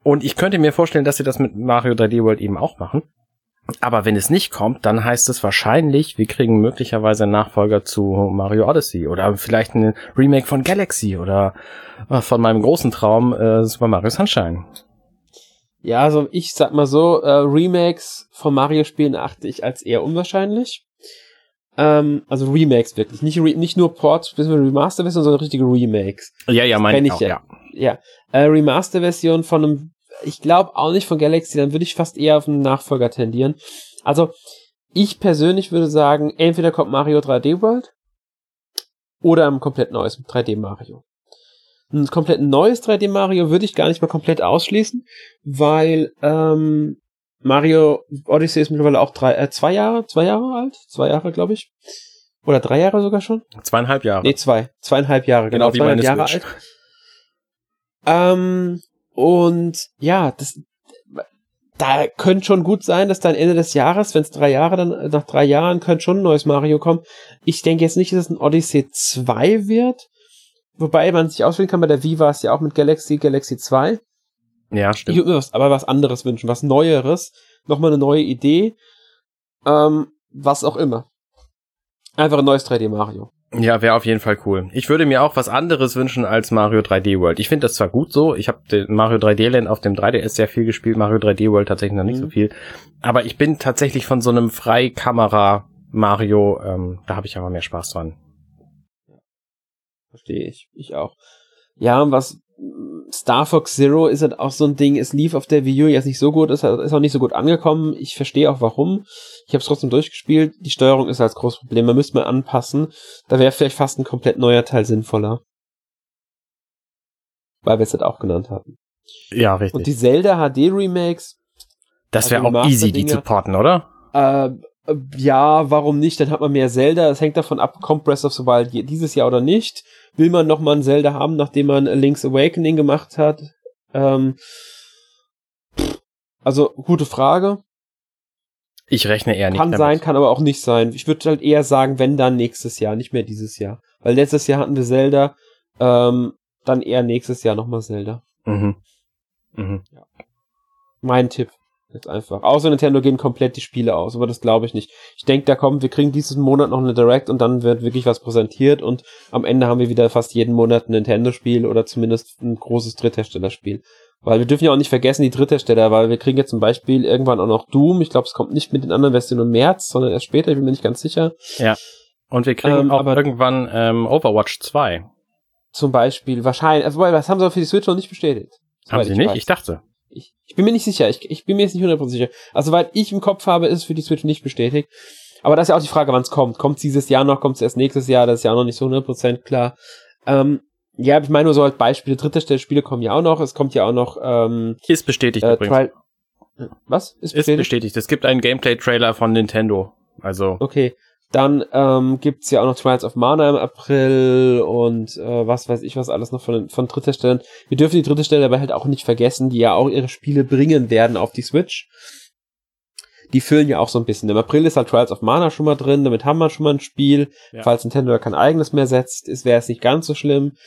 und ich könnte mir vorstellen, dass sie das mit Mario 3D World eben auch machen. Aber wenn es nicht kommt, dann heißt es wahrscheinlich, wir kriegen möglicherweise einen Nachfolger zu Mario Odyssey oder vielleicht ein Remake von Galaxy oder äh, von meinem großen Traum äh, Super Mario Sunshine. Ja, also ich sag mal so, äh, Remakes von Mario-Spielen achte ich als eher unwahrscheinlich. Ähm, also Remakes wirklich. Nicht, re nicht nur Ports, Remaster-Version, sondern richtige Remakes. Ja, ja, meine ich auch, ja. Ja, äh, Remaster-Version von einem, ich glaube auch nicht von Galaxy, dann würde ich fast eher auf einen Nachfolger tendieren. Also, ich persönlich würde sagen, entweder kommt Mario 3D World oder ein komplett neues 3D Mario. Ein komplett neues 3D Mario würde ich gar nicht mal komplett ausschließen, weil ähm, Mario Odyssey ist mittlerweile auch drei, äh, zwei Jahre, zwei Jahre alt, zwei Jahre, glaube ich. Oder drei Jahre sogar schon? Zweieinhalb Jahre. Nee, zwei. Zweieinhalb Jahre, genau. genau wie meine Jahre Switch. alt. Ähm, und ja, das, da könnte schon gut sein, dass dann Ende des Jahres, wenn es drei Jahre dann, nach drei Jahren könnte schon ein neues Mario kommen. Ich denke jetzt nicht, dass es ein Odyssey 2 wird. Wobei man sich auswählen kann, bei der Wii war es ja auch mit Galaxy, Galaxy 2. Ja, stimmt. Ich würde mir was, aber was anderes wünschen, was Neueres, nochmal eine neue Idee, ähm, was auch immer. Einfach ein neues 3D Mario. Ja, wäre auf jeden Fall cool. Ich würde mir auch was anderes wünschen als Mario 3D World. Ich finde das zwar gut so, ich habe Mario 3D Land auf dem 3DS sehr viel gespielt, Mario 3D World tatsächlich noch nicht mhm. so viel. Aber ich bin tatsächlich von so einem Freikamera Mario, ähm, da habe ich aber mehr Spaß dran. Verstehe ich. Ich auch. Ja, was Star Fox Zero ist halt auch so ein Ding, es lief auf der Wii U jetzt nicht so gut, ist, ist auch nicht so gut angekommen. Ich verstehe auch warum. Ich habe es trotzdem durchgespielt. Die Steuerung ist als großes Problem. Man müsste mal anpassen. Da wäre vielleicht fast ein komplett neuer Teil sinnvoller. Weil wir es halt auch genannt hatten. Ja, richtig. Und die Zelda HD Remakes. Das wäre also auch easy, die zu porten, oder? Äh, ja, warum nicht? Dann hat man mehr Zelda. Es hängt davon ab, kommt Breath of the Wild dieses Jahr oder nicht will man noch mal ein Zelda haben, nachdem man Link's Awakening gemacht hat? Ähm, also gute Frage. Ich rechne eher nicht. Kann damit. sein, kann aber auch nicht sein. Ich würde halt eher sagen, wenn dann nächstes Jahr, nicht mehr dieses Jahr. Weil letztes Jahr hatten wir Zelda, ähm, dann eher nächstes Jahr nochmal Zelda. Mhm. Mhm. Ja. Mein Tipp. Jetzt einfach. Außer Nintendo gehen komplett die Spiele aus, aber das glaube ich nicht. Ich denke, da kommen, wir kriegen diesen Monat noch eine Direct und dann wird wirklich was präsentiert und am Ende haben wir wieder fast jeden Monat ein Nintendo-Spiel oder zumindest ein großes Drittherstellerspiel. Weil wir dürfen ja auch nicht vergessen, die Dritthersteller, weil wir kriegen jetzt zum Beispiel irgendwann auch noch Doom. Ich glaube, es kommt nicht mit den anderen Versionen im März, sondern erst später, ich bin mir nicht ganz sicher. Ja. Und wir kriegen ähm, auch irgendwann ähm, Overwatch 2. Zum Beispiel, wahrscheinlich. Also, das haben sie aber für die Switch noch nicht bestätigt. Haben sie nicht? Weiß. Ich dachte. Ich, bin mir nicht sicher. Ich, ich bin mir jetzt nicht 100% sicher. Also, weil ich im Kopf habe, ist es für die Switch nicht bestätigt. Aber das ist ja auch die Frage, wann es kommt. Kommt es dieses Jahr noch? Kommt es erst nächstes Jahr? Das ist ja auch noch nicht so 100% klar. Ähm, ja, ich meine nur so als Beispiele. Dritte Stelle Spiele kommen ja auch noch. Es kommt ja auch noch. Ähm, ist bestätigt äh, übrigens. Trial Was? Ist bestätigt? ist bestätigt? Es gibt einen Gameplay-Trailer von Nintendo. Also. Okay. Dann ähm, gibt ja auch noch Trials of Mana im April und äh, was weiß ich was alles noch von, von dritter Stellen. Wir dürfen die dritte Stelle aber halt auch nicht vergessen, die ja auch ihre Spiele bringen werden auf die Switch. Die füllen ja auch so ein bisschen. Im April ist halt Trials of Mana schon mal drin, damit haben wir schon mal ein Spiel. Ja. Falls Nintendo kein eigenes mehr setzt, wäre es nicht ganz so schlimm.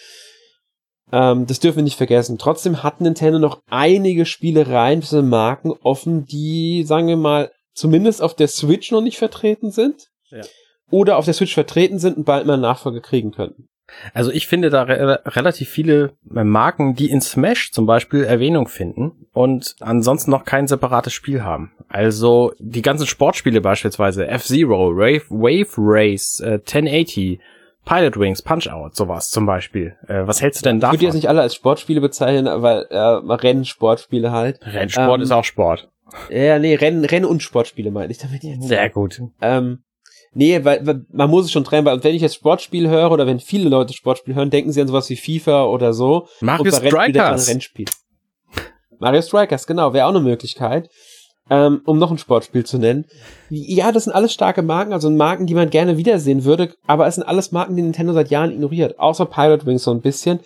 Ähm, das dürfen wir nicht vergessen. Trotzdem hat Nintendo noch einige Spielereien für Marken offen, die, sagen wir mal, zumindest auf der Switch noch nicht vertreten sind. Ja. Oder auf der Switch vertreten sind und bald mal eine Nachfolge kriegen könnten. Also ich finde da re relativ viele Marken, die in Smash zum Beispiel Erwähnung finden und ansonsten noch kein separates Spiel haben. Also die ganzen Sportspiele beispielsweise, F-Zero, Wave, Wave Race, äh, 1080, Pilot Wings, Punch Out, sowas zum Beispiel. Äh, was hältst du denn davon? Ich würde jetzt nicht alle als Sportspiele bezeichnen, aber äh, Rennsportspiele halt. Rennsport ähm, ist auch Sport. Ja, nee, Renn, Renn- und Sportspiele meine ich damit jetzt. Sehr gut. Ähm, nee, weil, weil man muss es schon trennen, weil wenn ich jetzt Sportspiel höre oder wenn viele Leute Sportspiel hören, denken sie an sowas wie FIFA oder so. Mario Strikers. Rennspiel. Mario Strikers, genau, wäre auch eine Möglichkeit ähm, um noch ein Sportspiel zu nennen. Ja, das sind alles starke Marken, also Marken, die man gerne wiedersehen würde, aber es sind alles Marken, die Nintendo seit Jahren ignoriert, außer Pilot Wings so ein bisschen.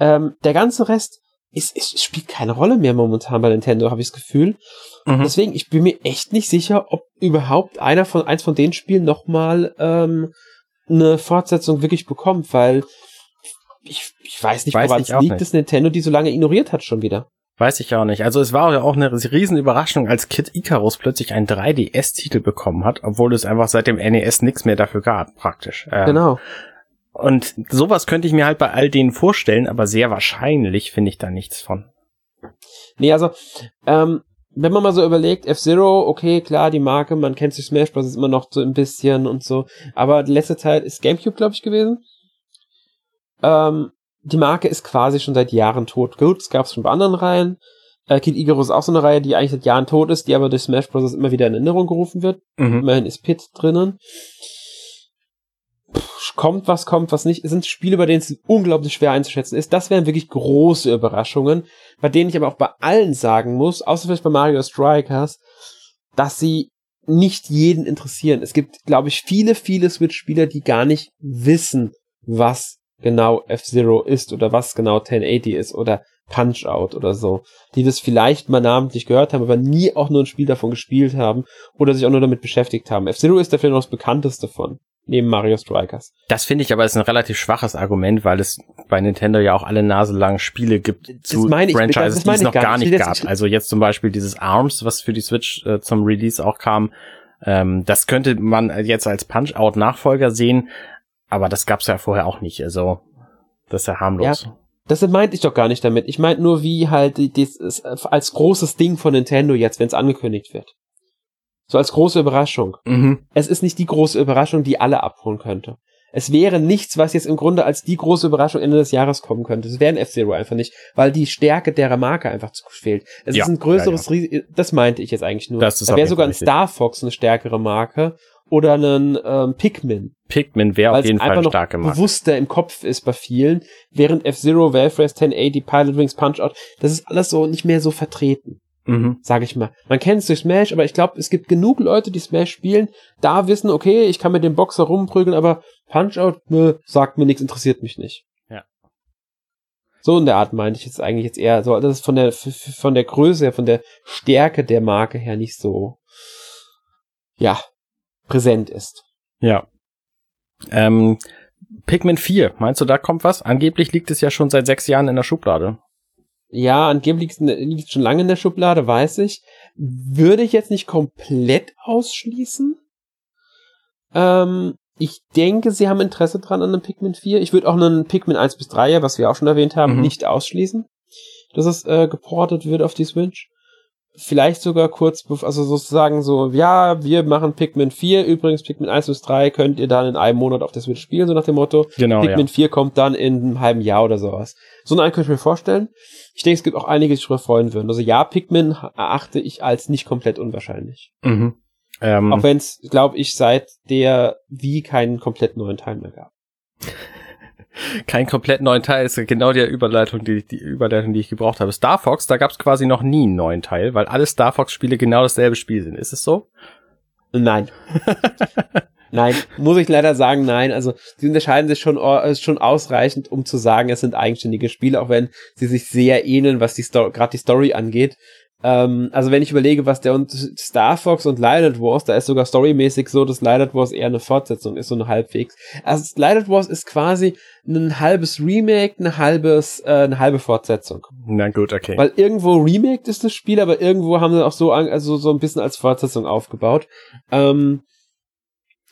Ähm, der ganze Rest ist, ist, spielt keine Rolle mehr momentan bei Nintendo, habe ich das Gefühl. Mhm. Deswegen, ich bin mir echt nicht sicher, ob überhaupt einer von eins von den Spielen nochmal ähm, eine Fortsetzung wirklich bekommt, weil ich, ich weiß nicht, woran es liegt, nicht. dass Nintendo die so lange ignoriert hat schon wieder. Weiß ich auch nicht. Also es war ja auch eine Riesenüberraschung, als Kid Icarus plötzlich einen 3DS-Titel bekommen hat, obwohl es einfach seit dem NES nichts mehr dafür gab, praktisch. Ähm, genau. Und sowas könnte ich mir halt bei all denen vorstellen, aber sehr wahrscheinlich finde ich da nichts von. Nee, also, ähm, wenn man mal so überlegt, F-Zero, okay, klar, die Marke, man kennt sich Smash Bros. immer noch so ein bisschen und so, aber die letzte Zeit ist Gamecube, glaube ich, gewesen. Ähm, die Marke ist quasi schon seit Jahren tot. Gut, es gab es schon bei anderen Reihen. Äh, Kid Icarus ist auch so eine Reihe, die eigentlich seit Jahren tot ist, die aber durch Smash Bros. immer wieder in Erinnerung gerufen wird. Mhm. Immerhin ist Pit drinnen. Kommt was, kommt was nicht. Es sind Spiele, bei denen es unglaublich schwer einzuschätzen ist. Das wären wirklich große Überraschungen, bei denen ich aber auch bei allen sagen muss, außer vielleicht bei Mario Strikers, dass sie nicht jeden interessieren. Es gibt, glaube ich, viele, viele Switch-Spieler, die gar nicht wissen, was genau F-Zero ist oder was genau 1080 ist oder Punch-Out oder so, die das vielleicht mal namentlich gehört haben, aber nie auch nur ein Spiel davon gespielt haben oder sich auch nur damit beschäftigt haben. F-Zero ist dafür noch das bekannteste von, neben Mario Strikers. Das finde ich aber ist ein relativ schwaches Argument, weil es bei Nintendo ja auch alle naselangen Spiele gibt zu Franchises, die es noch gar nicht, gab. Also jetzt zum Beispiel dieses ARMS, was für die Switch äh, zum Release auch kam, ähm, das könnte man jetzt als Punch-Out-Nachfolger sehen, aber das gab's ja vorher auch nicht. Also, das ist ja harmlos. Ja, das meinte ich doch gar nicht damit. Ich meinte nur, wie halt das als großes Ding von Nintendo jetzt, wenn es angekündigt wird. So als große Überraschung. Mhm. Es ist nicht die große Überraschung, die alle abholen könnte. Es wäre nichts, was jetzt im Grunde als die große Überraschung Ende des Jahres kommen könnte. Es wäre ein F-Zero einfach nicht, weil die Stärke derer Marke einfach zu fehlt. Es ja, ist ein größeres ja, ja. Risiko. Das meinte ich jetzt eigentlich nur. Das ist da wäre sogar ein Star Fox eine stärkere Marke oder einen ähm, Pikmin. Pikmin wäre auf jeden Fall eine starke Marke. bewusster im Kopf ist bei vielen, während F-Zero, Valve Race 1080, Pilot Wings, Punch-Out, das ist alles so nicht mehr so vertreten. Mhm. Sag ich mal. Man kennt es durch Smash, aber ich glaube, es gibt genug Leute, die Smash spielen, da wissen, okay, ich kann mit dem Boxer rumprügeln, aber Punch-Out, ne, sagt mir nichts, interessiert mich nicht. Ja. So in der Art meinte ich jetzt eigentlich jetzt eher so, das ist von der, von der Größe, von der Stärke der Marke her nicht so, ja, präsent ist. Ja. Ähm, Pikmin 4, meinst du, da kommt was? Angeblich liegt es ja schon seit sechs Jahren in der Schublade. Ja, angeblich liegt es schon lange in der Schublade, weiß ich. Würde ich jetzt nicht komplett ausschließen. Ähm, ich denke, sie haben Interesse dran an einem Pikmin 4. Ich würde auch einen Pikmin 1 bis 3, was wir auch schon erwähnt haben, mhm. nicht ausschließen, dass es äh, geportet wird auf die Switch vielleicht sogar kurz, also sozusagen so, ja, wir machen Pikmin 4, übrigens Pikmin 1 bis 3 könnt ihr dann in einem Monat auf der Switch spielen, so nach dem Motto. Genau, Pikmin ja. 4 kommt dann in einem halben Jahr oder sowas. So einen könnte ich mir vorstellen. Ich denke, es gibt auch einige, die sich darüber freuen würden. Also ja, Pikmin erachte ich als nicht komplett unwahrscheinlich. Mhm. Ähm, auch wenn es, glaube ich, seit der wie keinen komplett neuen Teil mehr gab kein komplett neuen Teil ist genau die Überleitung, die, die Überleitung, die ich gebraucht habe. Star Fox, da gab es quasi noch nie einen neuen Teil, weil alle Star Fox Spiele genau dasselbe Spiel sind. Ist es so? Nein. nein, muss ich leider sagen, nein. Also sie unterscheiden sich schon, äh, schon ausreichend, um zu sagen, es sind eigenständige Spiele, auch wenn sie sich sehr ähneln, was die Story, gerade die Story angeht. Ähm, also wenn ich überlege, was der und Star Fox und Light Wars, da ist sogar storymäßig so, dass Light Wars eher eine Fortsetzung ist, so eine halbwegs. Also Light Wars ist quasi ein halbes Remake, eine halbes, äh, eine halbe Fortsetzung. Na gut, okay. Weil irgendwo Remake ist das Spiel, aber irgendwo haben sie auch so, also so ein bisschen als Fortsetzung aufgebaut. Ähm,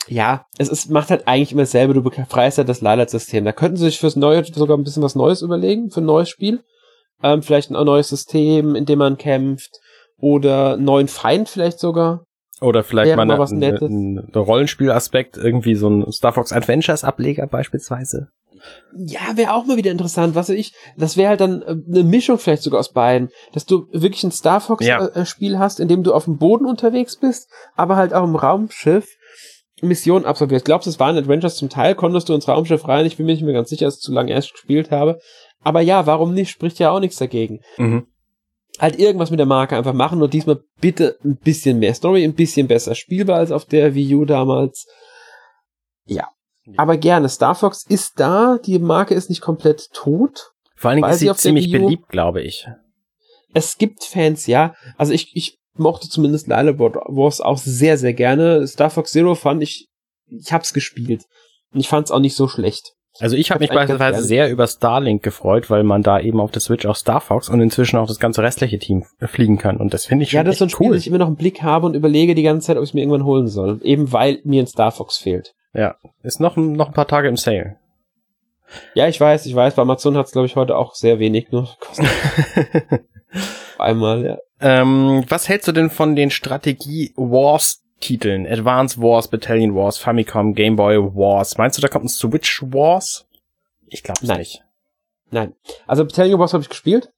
ja, es ist, macht halt eigentlich immer dasselbe, du befreist halt das Lilac-System. Da könnten sie sich fürs Neue sogar ein bisschen was Neues überlegen, für ein neues Spiel. Ähm, vielleicht ein neues System, in dem man kämpft. Oder einen neuen Feind vielleicht sogar. Oder vielleicht mal, mal eine, eine, eine Rollenspielaspekt, irgendwie so ein Star Fox Adventures Ableger beispielsweise. Ja, wäre auch mal wieder interessant, was weiß ich. Das wäre halt dann äh, eine Mischung vielleicht sogar aus beiden, dass du wirklich ein Star Fox ja. Äh, Spiel hast, in dem du auf dem Boden unterwegs bist, aber halt auch im Raumschiff Missionen absolviert. Glaubst du, es waren Adventures zum Teil, konntest du ins Raumschiff rein? Ich bin mir nicht mehr ganz sicher, dass ich zu lange erst gespielt habe. Aber ja, warum nicht? Spricht ja auch nichts dagegen. Mhm. Halt irgendwas mit der Marke einfach machen und diesmal bitte ein bisschen mehr Story, ein bisschen besser spielbar als auf der Wii U damals. Ja. Aber gerne. Star Fox ist da, die Marke ist nicht komplett tot. Vor allen Dingen ist sie ziemlich beliebt, glaube ich. Es gibt Fans, ja. Also ich, ich mochte zumindest Lila Wars auch sehr, sehr gerne. Star Fox Zero fand ich, ich hab's gespielt. Und ich fand's auch nicht so schlecht. Also ich habe mich beispielsweise sehr über Starlink gefreut, weil man da eben auf der Switch auch Star Fox und inzwischen auch das ganze restliche Team fliegen kann. Und das finde ich schon Ja, das ist so ein Spiel, cool. ich immer noch einen Blick habe und überlege die ganze Zeit, ob ich es mir irgendwann holen soll. Eben weil mir ein Star Fox fehlt. Ja, ist noch, noch ein paar Tage im Sale. Ja, ich weiß, ich weiß. Bei Amazon hat's glaube ich, heute auch sehr wenig nur gekostet. Einmal, ja. Ähm, was hältst du denn von den Strategie-Wars-Titeln? Advance Wars, Battalion Wars, Famicom, Game Boy Wars. Meinst du, da kommt ein Switch Wars? Ich glaube nicht. Nein. Also Battalion Wars habe ich gespielt.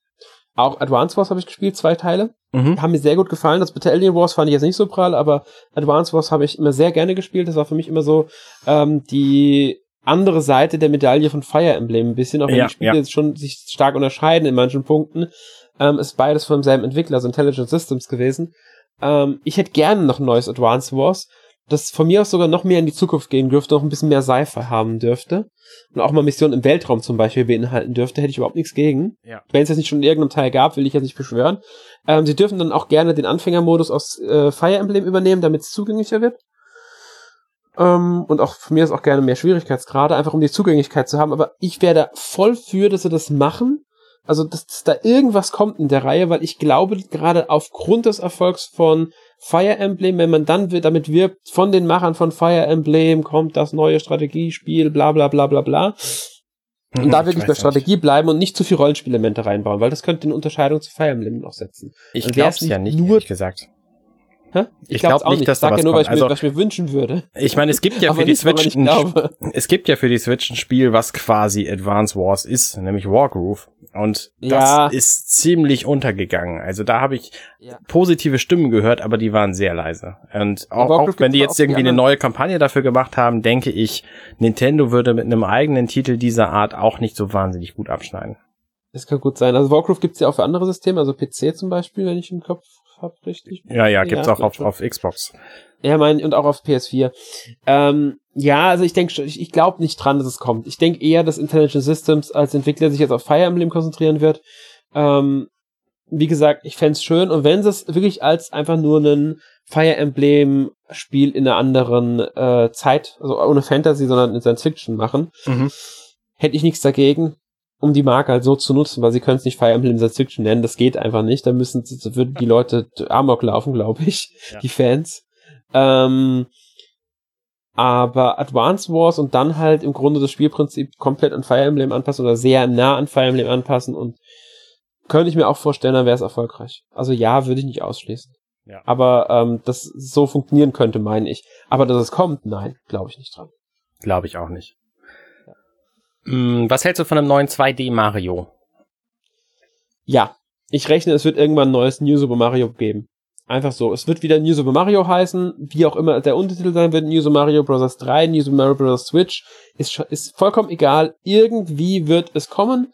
Auch Advance Wars habe ich gespielt, zwei Teile. Mhm. Haben mir sehr gut gefallen. Das Battalion Wars fand ich jetzt nicht so prall, aber Advance Wars habe ich immer sehr gerne gespielt. Das war für mich immer so ähm, die andere Seite der Medaille von Fire Emblem ein bisschen, auch wenn ja, die Spiele ja. jetzt schon sich stark unterscheiden in manchen Punkten ähm, ist beides vom selben Entwickler, also Intelligent Systems gewesen. Ähm, ich hätte gerne noch ein neues Advance Wars, das von mir aus sogar noch mehr in die Zukunft gehen dürfte, noch ein bisschen mehr Sci-Fi haben dürfte. Und auch mal Missionen im Weltraum zum Beispiel beinhalten dürfte, hätte ich überhaupt nichts gegen. Ja. Wenn es jetzt nicht schon in irgendeinem Teil gab, will ich jetzt nicht beschwören. Ähm, sie dürfen dann auch gerne den Anfängermodus aus äh, Fire Emblem übernehmen, damit es zugänglicher wird. Ähm, und auch von mir ist auch gerne mehr Schwierigkeitsgrade, einfach um die Zugänglichkeit zu haben. Aber ich wäre da voll für, dass sie das machen also dass, dass da irgendwas kommt in der Reihe, weil ich glaube, gerade aufgrund des Erfolgs von Fire Emblem, wenn man dann damit wirbt, von den Machern von Fire Emblem kommt das neue Strategiespiel, bla bla bla bla bla. Und da wirklich bei Strategie nicht. bleiben und nicht zu viel Rollenspielelemente reinbauen, weil das könnte eine Unterscheidung zu Fire Emblem noch setzen. Ich glaube es ja nicht, nur gesagt. Hä? Ich, ich glaube glaub nicht, nicht, dass da was ja nur. Was, also, was ich mir wünschen würde. Ich meine, es gibt ja für die Switch ein, es gibt ja für die Switch ein Spiel, was quasi Advance Wars ist, nämlich Wargroove. Und ja. das ist ziemlich untergegangen. Also da habe ich ja. positive Stimmen gehört, aber die waren sehr leise. Und auch, auch wenn die jetzt irgendwie die eine neue Kampagne dafür gemacht haben, denke ich, Nintendo würde mit einem eigenen Titel dieser Art auch nicht so wahnsinnig gut abschneiden. Das kann gut sein. Also Warcraft gibt's ja auch für andere Systeme, also PC zum Beispiel, wenn ich im Kopf hab, richtig. Ja, ja, gibt's ja, auch auf, auf Xbox. Ja, mein, und auch auf PS4. Ähm, ja, also ich denke, ich, ich glaube nicht dran, dass es kommt. Ich denke eher, dass Intelligent Systems als Entwickler sich jetzt auf Fire Emblem konzentrieren wird. Ähm, wie gesagt, ich fände schön. Und wenn sie es wirklich als einfach nur ein Fire Emblem Spiel in einer anderen äh, Zeit, also ohne Fantasy, sondern in Science Fiction machen, mhm. hätte ich nichts dagegen, um die Marke halt so zu nutzen, weil sie können es nicht Fire Emblem Science Fiction nennen. Das geht einfach nicht. Da müssen, würden die Leute Amok laufen, glaube ich, ja. die Fans. Ähm, aber Advance Wars und dann halt im Grunde das Spielprinzip komplett an Fire Emblem anpassen oder sehr nah an Fire Emblem anpassen und könnte ich mir auch vorstellen, dann wäre es erfolgreich. Also ja, würde ich nicht ausschließen. Ja. Aber ähm, das so funktionieren könnte, meine ich. Aber dass es kommt, nein, glaube ich nicht dran. Glaube ich auch nicht. Hm, was hältst du von einem neuen 2D Mario? Ja, ich rechne, es wird irgendwann ein neues New Super Mario geben. Einfach so. Es wird wieder New Super Mario heißen, wie auch immer der Untertitel sein wird, New Super Mario Bros. 3, New Super Mario Bros. Switch, ist, ist vollkommen egal. Irgendwie wird es kommen.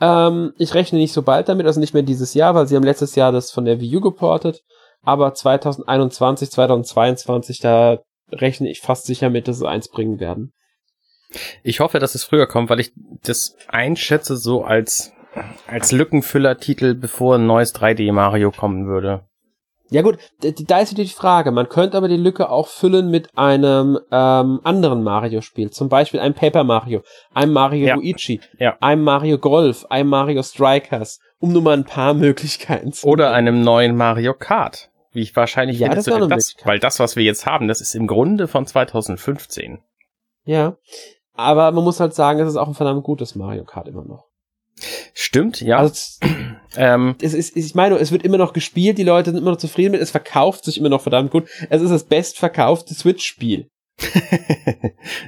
Ähm, ich rechne nicht so bald damit, also nicht mehr dieses Jahr, weil sie haben letztes Jahr das von der Wii U geportet. Aber 2021, 2022, da rechne ich fast sicher mit, dass sie eins bringen werden. Ich hoffe, dass es früher kommt, weil ich das einschätze so als, als Lückenfüller-Titel, bevor ein neues 3D Mario kommen würde. Ja gut, da ist wieder die Frage. Man könnte aber die Lücke auch füllen mit einem ähm, anderen Mario-Spiel. Zum Beispiel einem Paper Mario, einem Mario ja. Luigi, ja. einem Mario Golf, einem Mario Strikers, um nur mal ein paar Möglichkeiten zu Oder einem neuen Mario Kart, Wie ich wahrscheinlich Ja, das das? Weil das, was wir jetzt haben, das ist im Grunde von 2015. Ja. Aber man muss halt sagen, es ist auch ein verdammt gutes Mario Kart immer noch. Stimmt, ja. Also es, ähm, es ist, ich meine, es wird immer noch gespielt, die Leute sind immer noch zufrieden mit, es verkauft sich immer noch verdammt gut. Es ist das bestverkaufte Switch-Spiel.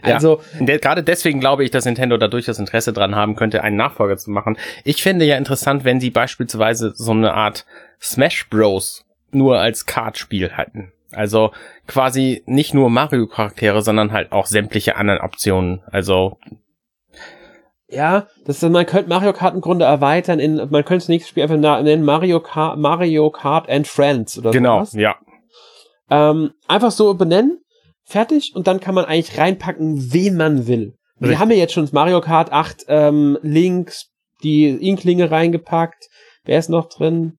Ja. Also, de gerade deswegen glaube ich, dass Nintendo da durchaus Interesse dran haben könnte, einen Nachfolger zu machen. Ich fände ja interessant, wenn sie beispielsweise so eine Art Smash Bros. nur als Kartspiel hatten. Also quasi nicht nur Mario-Charaktere, sondern halt auch sämtliche anderen Optionen. Also ja, das ist, man könnte Mario Kart im Grunde erweitern in, man könnte das nächste Spiel einfach nennen Mario Kart, Mario Kart and Friends oder genau, sowas. ja. Ähm, einfach so benennen, fertig, und dann kann man eigentlich reinpacken, wen man will. Wir Richtig. haben ja jetzt schon das Mario Kart 8 ähm, Links, die Inklinge reingepackt. Wer ist noch drin?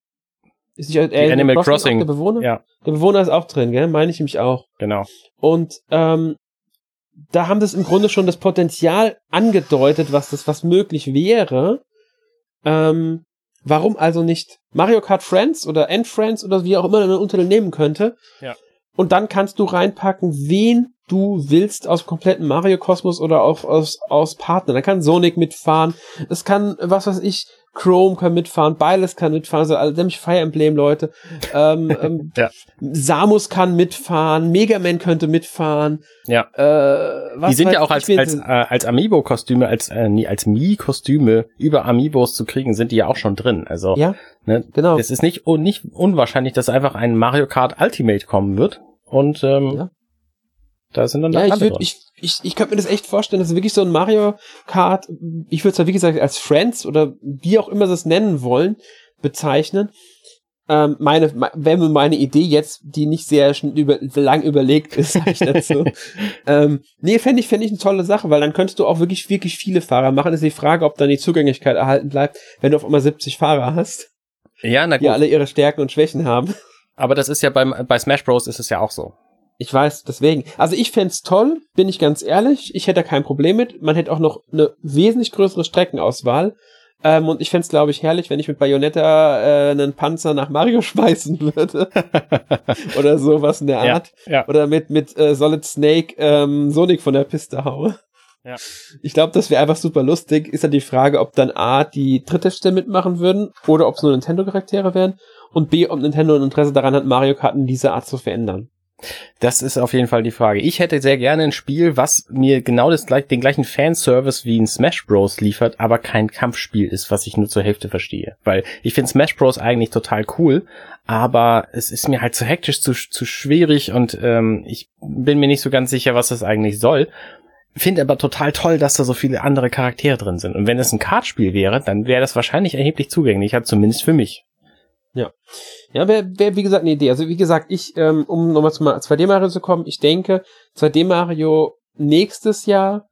Ist nicht, äh, Animal Crossing. Der Bewohner? Ja, Der Bewohner ist auch drin, gell? Meine ich nämlich auch. genau. Und ähm, da haben das im Grunde schon das Potenzial angedeutet, was das, was möglich wäre. Ähm, warum also nicht Mario Kart Friends oder End Friends oder wie auch immer man unter nehmen könnte? Ja. Und dann kannst du reinpacken, wen du willst aus dem kompletten Mario-Kosmos oder auch aus, aus Partner. Da kann Sonic mitfahren. Es kann, was weiß ich, Chrome kann mitfahren, Beiles kann mitfahren, also alle nämlich Fire Emblem Leute. Ähm, ähm, Ja. Samus kann mitfahren, Mega Man könnte mitfahren. Ja. Äh, was die sind ja auch als, als, äh, als Amiibo-Kostüme, als, äh, nie, als Mii-Kostüme über Amiibos zu kriegen, sind die ja auch schon drin. Also, ja, ne, genau. es ist nicht, un, nicht unwahrscheinlich, dass einfach ein Mario Kart Ultimate kommen wird. Und ähm, Ja. Da sind dann Ja, alle ich, würd, ich, ich, ich könnte mir das echt vorstellen, dass es wirklich so ein Mario Kart, ich würde es ja wie gesagt als Friends oder wie auch immer sie es nennen wollen, bezeichnen. Ähm, meine, mir meine Idee jetzt, die nicht sehr über, lang überlegt ist, sag ich dazu. ähm, nee, fände ich, fände ich eine tolle Sache, weil dann könntest du auch wirklich, wirklich viele Fahrer machen. Ist die Frage, ob dann die Zugänglichkeit erhalten bleibt, wenn du auf einmal 70 Fahrer hast, ja, na die gut. alle ihre Stärken und Schwächen haben. Aber das ist ja beim, bei Smash Bros. ist es ja auch so. Ich weiß, deswegen. Also ich fänd's toll, bin ich ganz ehrlich. Ich hätte da kein Problem mit. Man hätte auch noch eine wesentlich größere Streckenauswahl. Ähm, und ich fänd's, glaube ich, herrlich, wenn ich mit Bayonetta äh, einen Panzer nach Mario schmeißen würde. Oder sowas in der Ja, Art. ja. Oder mit, mit äh, Solid Snake ähm, Sonic von der Piste haue. Ja. Ich glaube, das wäre einfach super lustig. Ist dann die Frage, ob dann A, die dritte Stelle mitmachen würden oder ob es nur Nintendo-Charaktere wären. Und B, ob Nintendo ein Interesse daran hat, Mario Kart in dieser Art zu verändern. Das ist auf jeden Fall die Frage. Ich hätte sehr gerne ein Spiel, was mir genau das den gleichen Fanservice wie ein Smash Bros. liefert, aber kein Kampfspiel ist, was ich nur zur Hälfte verstehe. Weil ich finde Smash Bros. eigentlich total cool, aber es ist mir halt zu hektisch, zu, zu schwierig und ähm, ich bin mir nicht so ganz sicher, was das eigentlich soll. Finde aber total toll, dass da so viele andere Charaktere drin sind. Und wenn es ein Kartspiel wäre, dann wäre das wahrscheinlich erheblich zugänglicher, zumindest für mich. Ja, wäre, wär, wie gesagt, eine Idee. Also, wie gesagt, ich, ähm, um nochmal zum 2D Mario zu kommen, ich denke, 2D Mario nächstes Jahr,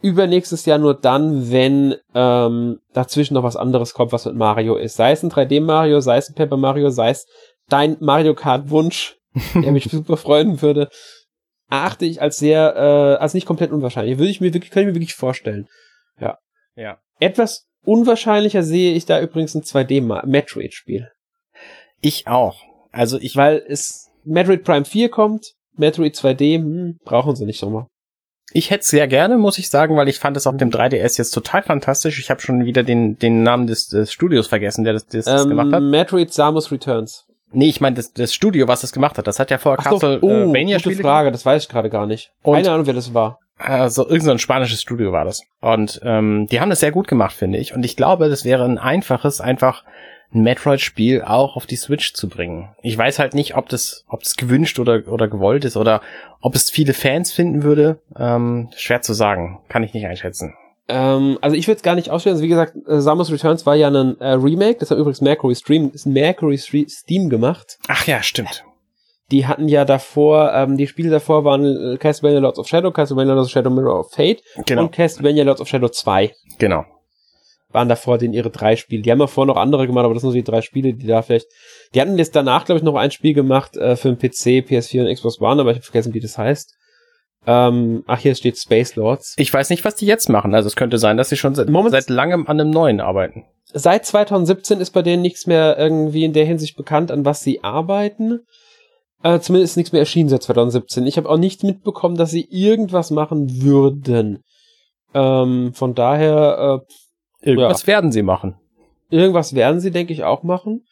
übernächstes Jahr nur dann, wenn ähm, dazwischen noch was anderes kommt, was mit Mario ist. Sei es ein 3D Mario, sei es ein Paper Mario, sei es dein Mario Kart Wunsch, der mich super freuen würde, erachte ich als sehr, äh, als nicht komplett unwahrscheinlich. Würde ich mir wirklich, könnte ich mir wirklich vorstellen. Ja. Etwas unwahrscheinlicher sehe ich da übrigens ein 2D Ma- Metroid Spiel. Ich auch. Also ich Weil es Metroid Prime 4 kommt, Metroid 2D, hm, brauchen sie nicht nochmal. Ich hätte es sehr gerne, muss ich sagen, weil ich fand es auf dem 3DS jetzt total fantastisch. Ich habe schon wieder den, den Namen des, des Studios vergessen, der das, das, das Ähm, gemacht hat. Metroid Samus Returns. Nee, ich meine das, das Studio, was das gemacht hat. Das hat ja vorher Ach so, oh, Castlevania gute Frage, das weiß ich gerade gar nicht. Und- Keine Ahnung, wer das war. Also irgendein so ein spanisches Studio war das. Und ähm, die haben das sehr gut gemacht, finde ich. Und ich glaube, das wäre ein einfaches, einfach ein Metroid-Spiel auch auf die Switch zu bringen. Ich weiß halt nicht, ob das, ob das gewünscht oder, oder gewollt ist oder ob es viele Fans finden würde. Ähm, schwer zu sagen. Kann ich nicht einschätzen. Ähm, also ich würde es gar nicht ausstellen. Also wie gesagt, äh, Samus Returns war ja ein äh, Remake, das hat übrigens Mercury Stream, ist Mercury Steam gemacht. Ach ja, stimmt. Die hatten ja davor, ähm, die Spiele davor waren äh, Castlevania Lords of Shadow, Castlevania Lords of Shadow Mirror of Fate Genau. und Castlevania Lords of Shadow 2. Genau. Waren davor den ihre drei Spiele. Die haben davor noch andere gemacht, aber das sind so die drei Spiele, die da vielleicht. Die hatten jetzt danach, glaube ich, noch ein Spiel gemacht äh, für den PC, PS4 und Xbox One, aber ich habe vergessen, wie das heißt. Ähm, ach, hier steht Space Lords. Ich weiß nicht, was die jetzt machen. Also es könnte sein, dass sie schon seit, Moment- seit langem an einem neuen arbeiten. seit 2017 ist bei denen nichts mehr irgendwie in der Hinsicht bekannt, an was sie arbeiten. Äh, zumindest ist nichts mehr erschienen seit 2017. Ich habe auch nicht mitbekommen, dass sie irgendwas machen würden. Ähm, von daher. Äh, irgendwas ja. werden sie machen. Irgendwas werden sie, denke ich, auch machen.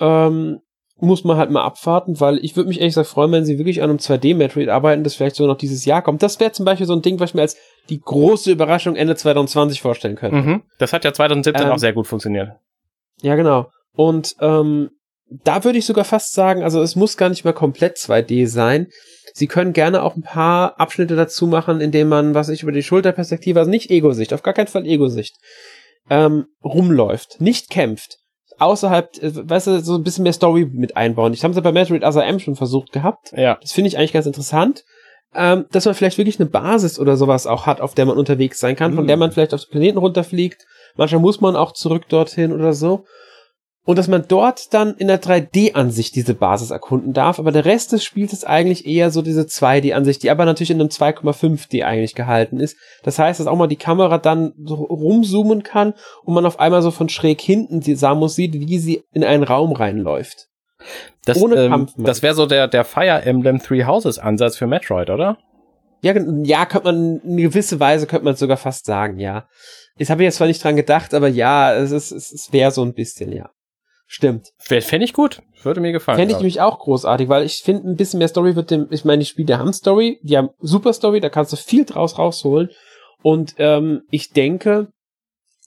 Ähm, muss man halt mal abwarten, weil ich würde mich ehrlich gesagt freuen, wenn sie wirklich an einem 2D-Metroid arbeiten, das vielleicht so noch dieses Jahr kommt. Das wäre zum Beispiel so ein Ding, was ich mir als die große Überraschung Ende 2020 vorstellen könnte. Mhm. Das hat ja 2017 ähm, auch sehr gut funktioniert. Ja, genau. Und ähm, da würde ich sogar fast sagen, also es muss gar nicht mehr komplett 2D sein. Sie können gerne auch ein paar Abschnitte dazu machen, indem man, was ich über die Schulterperspektive, also nicht Ego-Sicht, auf gar keinen Fall Ego-Sicht, ähm, rumläuft, nicht kämpft, außerhalb, äh, weißt du, so ein bisschen mehr Story mit einbauen. Ich habe es bei Metroid Other M schon versucht gehabt. Ja. Das finde ich eigentlich ganz interessant. Ähm, dass man vielleicht wirklich eine Basis oder sowas auch hat, auf der man unterwegs sein kann, mhm. von der man vielleicht auf den Planeten runterfliegt. Manchmal muss man auch zurück dorthin oder so und dass man dort dann in der 3D-Ansicht diese Basis erkunden darf, aber der Rest des Spiels ist eigentlich eher so diese 2D-Ansicht, die aber natürlich in einem 2,5D eigentlich gehalten ist. Das heißt, dass auch mal die Kamera dann so rumzoomen kann und man auf einmal so von schräg hinten die Samus sieht, wie sie in einen Raum reinläuft. Das, Ohne ähm, Kampf. Das wäre so der, der Fire Emblem Three Houses Ansatz für Metroid, oder? Ja, ja, könnte man, in gewisse Weise könnte man sogar fast sagen, ja. Ich habe jetzt zwar nicht dran gedacht, aber ja, es ist, es wäre so ein bisschen, ja. Stimmt. Fände ich gut. Würde mir gefallen. Fände ich nämlich auch großartig, weil ich finde, ein bisschen mehr Story wird dem, ich meine, die Spiele haben Story, die haben super Story, da kannst du viel draus rausholen. Und ähm, ich denke,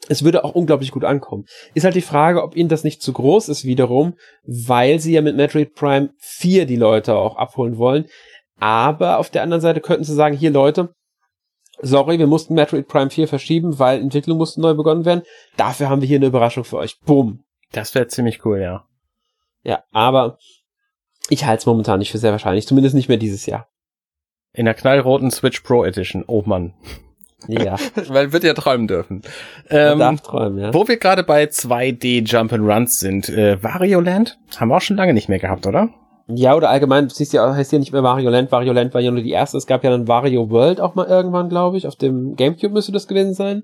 es würde auch unglaublich gut ankommen. Ist halt die Frage, ob ihnen das nicht zu groß ist wiederum, weil sie ja mit Metroid Prime 4 die Leute auch abholen wollen. Aber auf der anderen Seite könnten sie sagen, hier Leute, sorry, wir mussten Metroid Prime 4 verschieben, weil Entwicklung musste neu begonnen werden. Dafür haben wir hier eine Überraschung für euch. Bumm. Das wäre ziemlich cool, ja. Ja, aber ich halte es momentan nicht für sehr wahrscheinlich, zumindest nicht mehr dieses Jahr. In der knallroten Switch Pro Edition. Oh Mann. Ja. Weil wird ja träumen dürfen. Ähm, darf träumen, ja. Wo wir gerade bei 2D Jump and Runs sind, äh, Wario Land haben wir auch schon lange nicht mehr gehabt, oder? Ja, oder allgemein, du siehst ja, heißt ja nicht mehr Wario Land. Wario Land war ja nur die erste. Es gab ja dann Wario World auch mal irgendwann, glaube ich. Auf dem Gamecube müsste das gewesen sein.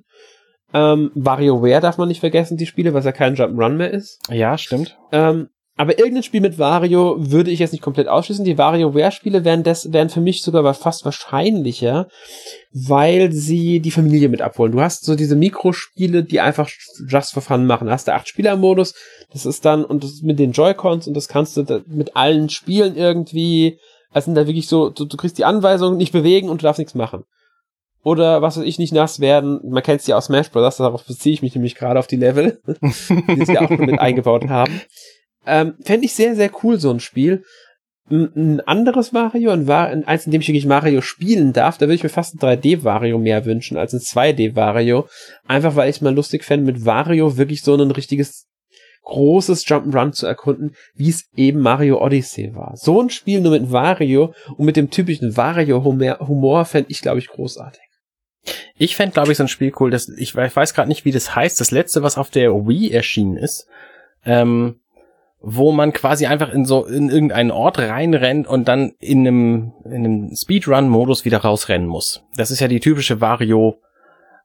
Ähm, WarioWare darf man nicht vergessen, die Spiele, was ja kein Jump'n'Run mehr ist. Ja, stimmt. Ähm, aber irgendein Spiel mit Wario würde ich jetzt nicht komplett ausschließen. Die WarioWare-Spiele wären, des, wären für mich sogar fast wahrscheinlicher, weil sie die Familie mit abholen. Du hast so diese Mikrospiele, die einfach just for fun machen. Da hast du acht Spieler-Modus, das ist dann, und das mit den Joy-Cons, und das kannst du mit allen Spielen irgendwie, also sind da wirklich so, du, du kriegst die Anweisung, nicht bewegen und du darfst nichts machen oder was weiß ich nicht nass werden. Man kennt es ja aus Smash Bros. Darauf beziehe ich mich nämlich gerade auf die Level, die sie auch mit eingebaut haben. Ähm, Fände ich sehr, sehr cool, so ein Spiel. Ein anderes Mario, ein, ein eins, in dem ich wirklich Mario spielen darf, da würde ich mir fast ein 3D-Wario mehr wünschen als ein 2D-Wario. Einfach weil ich mal lustig fände, mit Wario wirklich so ein richtiges großes Jump'n'Run zu erkunden, wie es eben Mario Odyssey war. So ein Spiel nur mit Wario und mit dem typischen Wario-Humor fände ich, glaube ich, großartig. Ich fände, glaube ich, so ein Spiel cool, dass ich, ich weiß gerade nicht, wie das heißt. Das letzte, was auf der Wii erschienen ist, ähm, wo man quasi einfach in so in irgendeinen Ort reinrennt und dann in einem, in einem Speedrun-Modus wieder rausrennen muss. Das ist ja die typische Wario.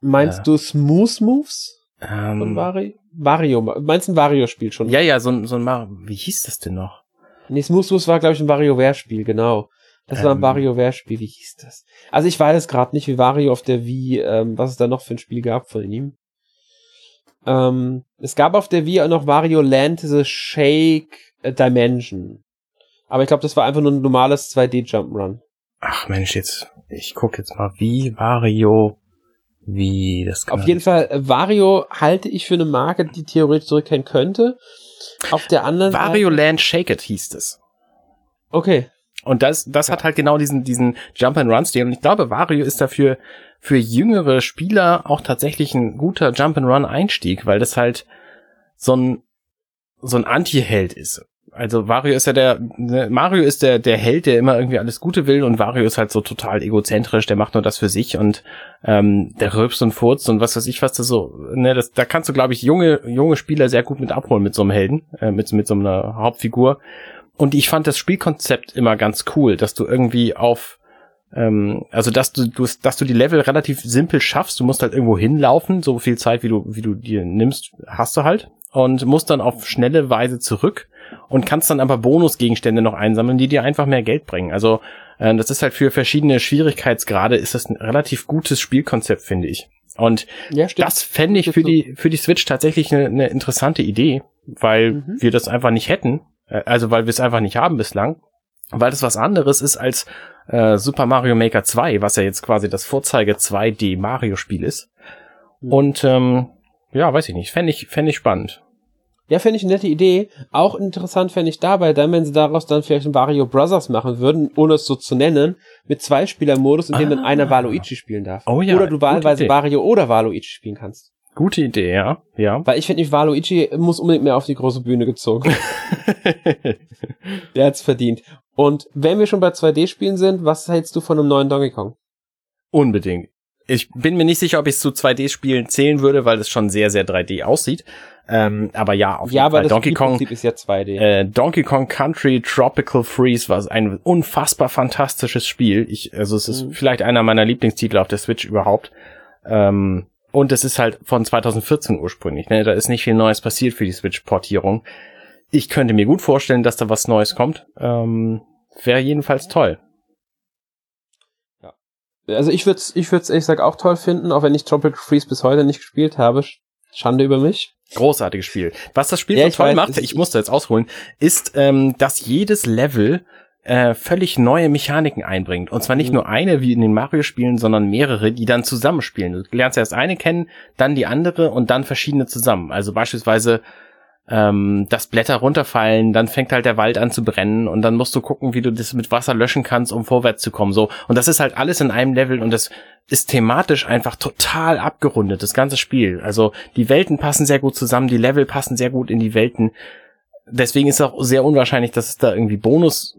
Meinst äh, du Smooth Moves? Ähm, von Wario? Wario, meinst du ein Wario-Spiel schon? Ja, ja, so ein, so ein Mario. Wie hieß das denn noch? Nee, Smooth Moves war, glaube ich, ein WarioWare-Spiel, genau. Das ähm, war ein. WarioWare-Spiel, wie hieß das? Also ich weiß es gerade nicht, wie Wario auf der Wii, ähm, was es da noch für ein Spiel gab von ihm. Ähm, es gab auf der Wii auch noch Wario Land The Shake Dimension. Aber ich glaube, das war einfach nur ein normales 2D Jump'n'Run. Ach Mensch, jetzt, ich gucke jetzt mal, wie Wario, wie das Auf jeden Fall, äh, Wario halte ich für eine Marke, die theoretisch zurückkehren könnte. Auf der anderen Wario Land Shake It hieß es. Okay. Und das, das ja. hat halt genau diesen, diesen Jump and Run Stil. Und ich glaube, Wario ist dafür für jüngere Spieler auch tatsächlich ein guter Jump and Run Einstieg, weil das halt so ein, so ein Anti-Held ist. Also Wario ist ja der, ne, Mario ist der, der Held, der immer irgendwie alles Gute will und Wario ist halt so total egozentrisch, der macht nur das für sich und ähm, der rülpst und furzt und was weiß ich, was das so, ne, das, da kannst du, glaube ich, junge, junge Spieler sehr gut mit abholen mit so einem Helden, äh, mit, mit so einer Hauptfigur. Und ich fand das Spielkonzept immer ganz cool, dass du irgendwie auf ähm, also dass du, du, dass du die Level relativ simpel schaffst. Du musst halt irgendwo hinlaufen, so viel Zeit, wie du, wie du dir nimmst, hast du halt. Und musst dann auf schnelle Weise zurück und kannst dann aber Bonusgegenstände noch einsammeln, die dir einfach mehr Geld bringen. Also äh, das ist halt für verschiedene Schwierigkeitsgrade ist das ein relativ gutes Spielkonzept, finde ich. Und ja, das fände ich für die, für die Switch tatsächlich eine, eine interessante Idee, weil mhm. wir das einfach nicht hätten. Äh, also weil wir es einfach nicht haben bislang. Weil das was anderes ist als äh, Super Mario Maker 2, was ja jetzt quasi das Vorzeige 2D Mario Spiel ist. Mhm. Und ähm, ja, weiß ich nicht, fände ich, fände ich spannend. Ja, fände ich eine nette Idee. Auch interessant fände ich dabei, dann, wenn sie daraus dann vielleicht ein Wario Brothers machen würden, ohne es so zu nennen, mit zwei Spieler-Modus, in dem ah. dann einer Waluigi spielen darf. Oh ja. Oder du wahlweise Wario oder Waluigi spielen kannst. Gute Idee, ja. ja. Weil ich finde, Waluigi muss unbedingt mehr auf die große Bühne gezogen. Der hat's verdient. Und wenn wir schon bei 2D-Spielen sind, was hältst du von einem neuen Donkey Kong? Unbedingt. Ich bin mir nicht sicher, ob ich es zu 2D-Spielen zählen würde, weil es schon sehr, sehr 3D aussieht. Ähm, aber ja, auf jeden ja, Fall. Donkey Kong ist ja 2D. Äh, Donkey Kong Country Tropical Freeze war ein unfassbar fantastisches Spiel. Ich, also es ist mhm. vielleicht einer meiner Lieblingstitel auf der Switch überhaupt. Ähm, und es ist halt von 2014 ursprünglich. Ne? Da ist nicht viel Neues passiert für die Switch-Portierung. Ich könnte mir gut vorstellen, dass da was Neues kommt. Ähm, Wäre jedenfalls toll. Ja. Also ich würde es ich würd's ehrlich gesagt auch toll finden, auch wenn ich Tropical Freeze bis heute nicht gespielt habe. Schande über mich. Großartiges Spiel. Was das Spiel ja, so toll weiß, macht, ich musste jetzt ausholen, ist, ähm, dass jedes Level äh, völlig neue Mechaniken einbringt. Und zwar nicht mhm. nur eine wie in den Mario-Spielen, sondern mehrere, die dann zusammenspielen. Du lernst erst eine kennen, dann die andere und dann verschiedene zusammen. Also beispielsweise ähm, dass Blätter runterfallen, dann fängt halt der Wald an zu brennen und dann musst du gucken, wie du das mit Wasser löschen kannst, um vorwärts zu kommen. So und das ist halt alles in einem Level und das ist thematisch einfach total abgerundet, das ganze Spiel. Also die Welten passen sehr gut zusammen, die Level passen sehr gut in die Welten. Deswegen ist es auch sehr unwahrscheinlich, dass es da irgendwie Bonus,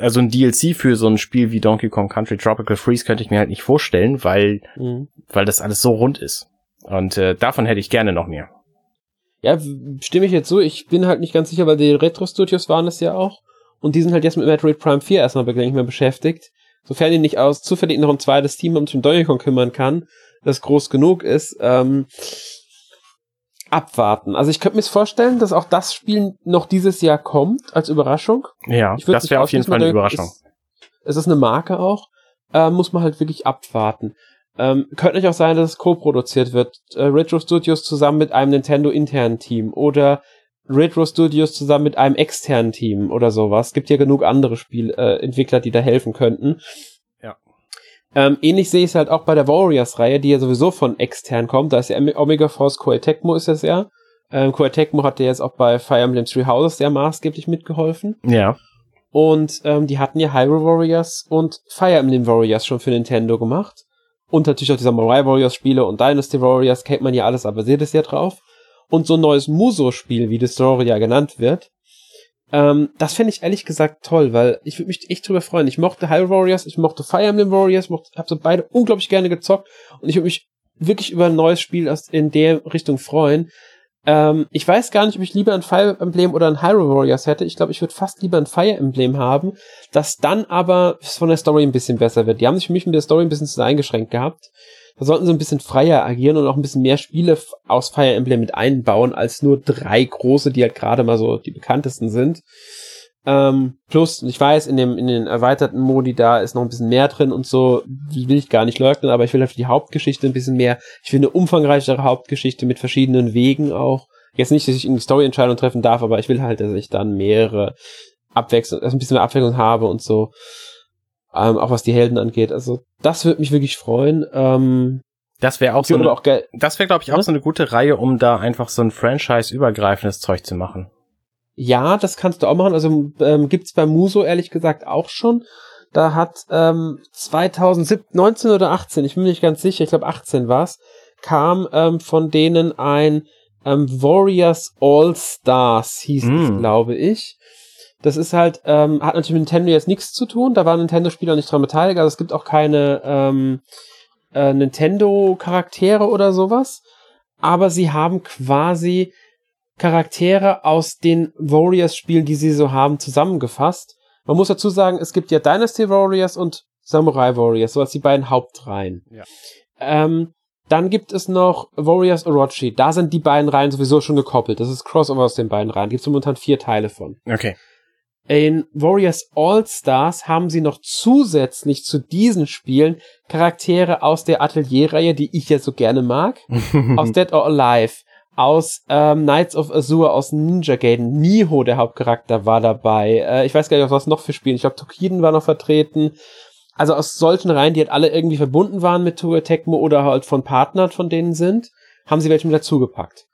also ein DLC für so ein Spiel wie Donkey Kong Country Tropical Freeze könnte ich mir halt nicht vorstellen, weil, mhm. weil das alles so rund ist. Und äh, davon hätte ich gerne noch mehr. Ja, stimme ich jetzt so. Ich bin halt nicht ganz sicher, weil die Retro-Studios waren es ja auch. Und die sind halt jetzt mit Metroid Prime 4 erstmal nicht mehr beschäftigt. Sofern die nicht aus zufällig noch ein zweites Team um zum Donkey Kong kümmern kann, das groß genug ist, ähm, abwarten. Also ich könnte mir vorstellen, dass auch das Spiel noch dieses Jahr kommt, als Überraschung. Ja, das wäre auf jeden Fall eine Überraschung. Ist, es ist eine Marke auch. Äh, muss man halt wirklich abwarten. Ähm, könnte nicht auch sein, dass es co-produziert wird. Äh, Retro Studios zusammen mit einem Nintendo-internen Team oder Retro Studios zusammen mit einem externen Team oder sowas. Gibt ja genug andere Spielentwickler, äh, die da helfen könnten. Ähm, ähnlich sehe ich es halt auch bei der Warriors-Reihe, die ja sowieso von extern kommt. Da ist ja Omega Force Koei Tecmo ist das ja. Ähm, Koei Tecmo hat ja jetzt auch bei Fire Emblem Three Houses sehr maßgeblich mitgeholfen. Ja. Und ähm, die hatten ja Hyrule Warriors und Fire Emblem Warriors schon für Nintendo gemacht. Und natürlich auch die Samurai Warriors Spiele und Dynasty Warriors kennt man ja alles, aber seht es ja drauf. Und so ein neues Muso-Spiel, wie ja genannt wird, ähm, das fände ich ehrlich gesagt toll, weil ich würde mich echt drüber freuen. Ich mochte Hyrule Warriors, ich mochte Fire Emblem Warriors, mochte, hab so beide unglaublich gerne gezockt und ich würde mich wirklich über ein neues Spiel in der Richtung freuen. Ähm, ich weiß gar nicht, ob ich lieber ein Fire Emblem oder ein Hyrule Warriors hätte. Ich glaube, ich würde fast lieber ein Fire Emblem haben, das dann aber von der Story ein bisschen besser wird. Die haben sich für mich mit der Story ein bisschen zu eingeschränkt gehabt. Da sollten sie ein bisschen freier agieren und auch ein bisschen mehr Spiele aus Fire Emblem mit einbauen, als nur drei große, die halt gerade mal so die bekanntesten sind. Ähm, plus, ich weiß, in dem, in den erweiterten Modi da ist noch ein bisschen mehr drin und so, will ich gar nicht leugnen, aber ich will halt für die Hauptgeschichte ein bisschen mehr. Ich will eine umfangreichere Hauptgeschichte mit verschiedenen Wegen auch. Jetzt nicht, dass ich eine Storyentscheidung treffen darf, aber ich will halt, dass ich dann mehrere Abwechslung, also ein bisschen mehr Abwechslung habe und so. Ähm, auch was die Helden angeht. Also, das würde mich wirklich freuen. Ähm, das wäre auch so eine, auch das wäre glaube ich auch so eine gute Reihe, um da einfach so ein Franchise-übergreifendes Zeug zu machen. Ja, das kannst du auch machen. Also ähm, gibt's bei Muso ehrlich gesagt auch schon. Da hat ähm, 2019 oder 18, ich bin mir nicht ganz sicher, ich glaube 18 war's, kam ähm, von denen ein ähm, Warriors All Stars, hieß mm. es, glaube ich. Das ist halt, ähm, hat natürlich mit Nintendo jetzt nichts zu tun, da waren Nintendo-Spieler nicht dran beteiligt, also es gibt auch keine ähm, äh, Nintendo-Charaktere oder sowas, aber sie haben quasi Charaktere aus den Warriors-Spielen, die sie so haben, zusammengefasst. Man muss dazu sagen, es gibt ja Dynasty Warriors und Samurai Warriors, so als die beiden Hauptreihen. Ja. Ähm, dann gibt es noch Warriors Orochi. Da sind die beiden Reihen sowieso schon gekoppelt. Das ist Crossover aus den beiden Reihen. Gibt es momentan vier Teile von. Okay. In Warriors All-Stars haben sie noch zusätzlich zu diesen Spielen Charaktere aus der Atelier-Reihe, die ich ja so gerne mag. aus Dead or Alive, aus ähm, Knights of Azure, aus Ninja Gaiden. Niho, der Hauptcharakter, war dabei. Äh, ich weiß gar nicht, was noch für Spiele. Ich glaube, Tokiden war noch vertreten. Also aus solchen Reihen, die halt alle irgendwie verbunden waren mit Tour Tecmo oder halt von Partnern von denen sind, haben sie welche mit dazugepackt.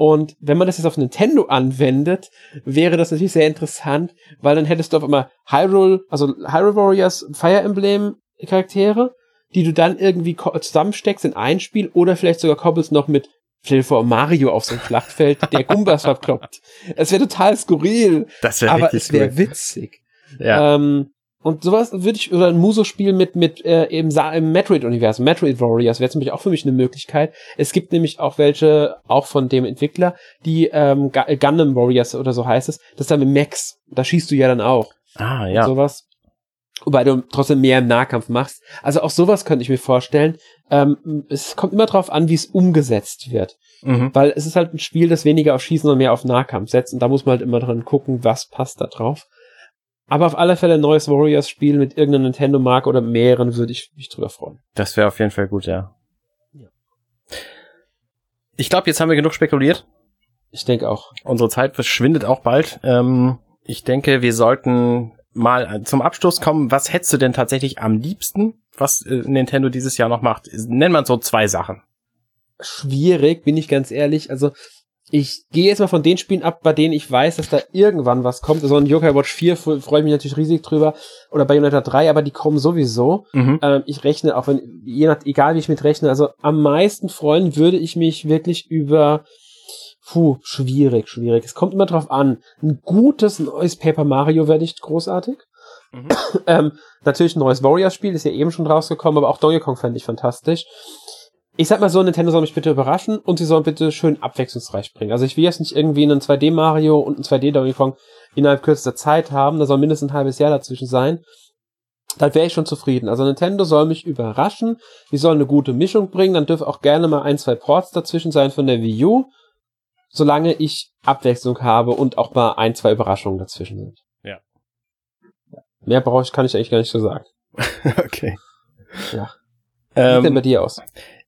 Und wenn man das jetzt auf Nintendo anwendet, wäre das natürlich sehr interessant, weil dann hättest du auf einmal Hyrule, also Hyrule Warriors Fire Emblem Charaktere, die du dann irgendwie zusammensteckst in ein Spiel oder vielleicht sogar koppelst noch mit Stell vor, Mario auf so einem Schlachtfeld, der Gumbas verkloppt. Es wäre total skurril. Das wäre Aber es wäre witzig. Ja. Ähm, und sowas würde ich, oder ein Muso-Spiel mit, mit äh, im, Sa im Metroid-Universum, Metroid Warriors wäre zum Beispiel auch für mich eine Möglichkeit. Es gibt nämlich auch welche, auch von dem Entwickler, die ähm, Gu- Gundam Warriors oder so heißt es, das ist dann mit Max. Da schießt du ja dann auch. ah, Und ja. sowas. Wobei du trotzdem mehr im Nahkampf machst. Also auch sowas könnte ich mir vorstellen. Ähm, es kommt immer drauf an, wie es umgesetzt wird. Mhm. Weil es ist halt ein Spiel, das weniger auf Schießen und mehr auf Nahkampf setzt. Und da muss man halt immer dran gucken, was passt da drauf. Aber auf alle Fälle ein neues Warriors-Spiel mit irgendeiner Nintendo-Marke oder mehreren würde ich mich drüber freuen. Das wäre auf jeden Fall gut, ja. Ja. Ich glaube, jetzt haben wir genug spekuliert. Ich denke auch. Unsere Zeit verschwindet auch bald. Ähm, ich denke, wir sollten mal zum Abschluss kommen. Was hättest du denn tatsächlich am liebsten, was äh, Nintendo dieses Jahr noch macht? Nennt man so zwei Sachen. Schwierig, bin ich ganz ehrlich. Also, ich gehe jetzt mal von den Spielen ab, bei denen ich weiß, dass da irgendwann was kommt. So ein Yokai Watch 4 fre- freue ich mich natürlich riesig drüber. Oder Bayonetta 3, aber die kommen sowieso. Mhm. Ähm, ich rechne, auch wenn, je nach, egal wie ich mit rechne, also am meisten freuen würde ich mich wirklich über, puh, schwierig, schwierig. Es kommt immer drauf an. Ein gutes neues Paper Mario wäre nicht großartig. Mhm. ähm, natürlich ein neues Warriors-Spiel, ist ja eben schon rausgekommen, aber auch Donkey Kong fände ich fantastisch. Ich sag mal so, Nintendo soll mich bitte überraschen und sie sollen bitte schön abwechslungsreich bringen. Also ich will jetzt nicht irgendwie einen 2D Mario und einen 2D Donkey Kong innerhalb kürzester Zeit haben. Da soll mindestens ein halbes Jahr dazwischen sein. Dann wäre ich schon zufrieden. Also Nintendo soll mich überraschen. Die sollen eine gute Mischung bringen. Dann dürfen auch gerne mal ein, zwei Ports dazwischen sein von der Wii U. Solange ich Abwechslung habe und auch mal ein, zwei Überraschungen dazwischen sind. Ja. Mehr brauche ich, kann ich eigentlich gar nicht so sagen. okay. Ja. Wie sieht denn Ähm, bei dir aus?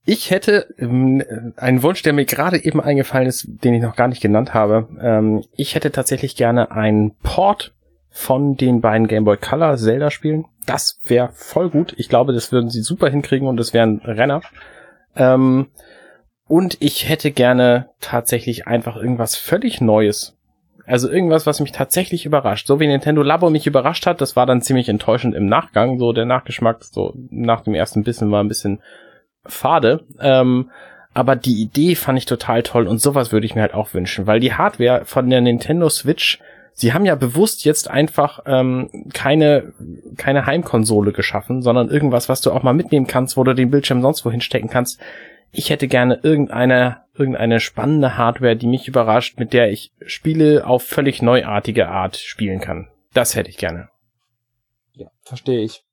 Ich hätte ähm, einen Wunsch, der mir gerade eben eingefallen ist, den ich noch gar nicht genannt habe. Ähm, ich hätte tatsächlich gerne einen Port von den beiden Game Boy Color Zelda Spielen. Das wäre voll gut. Ich glaube, das würden sie super hinkriegen und das wären Renner. Ähm, und ich hätte gerne tatsächlich einfach irgendwas völlig Neues. Also irgendwas, was mich tatsächlich überrascht. So wie Nintendo Labo mich überrascht hat, das war dann ziemlich enttäuschend im Nachgang. So der Nachgeschmack, so nach dem ersten Bissen war ein bisschen fade. Ähm, aber die Idee fand ich total toll und sowas würde ich mir halt auch wünschen, weil die Hardware von der Nintendo Switch, sie haben ja bewusst jetzt einfach ähm, keine, keine Heimkonsole geschaffen, sondern irgendwas, was du auch mal mitnehmen kannst, wo du den Bildschirm sonst wohin stecken kannst. Ich hätte gerne irgendeine, irgendeine spannende Hardware, die mich überrascht, mit der ich Spiele auf völlig neuartige Art spielen kann. Das hätte ich gerne. Ja, verstehe ich.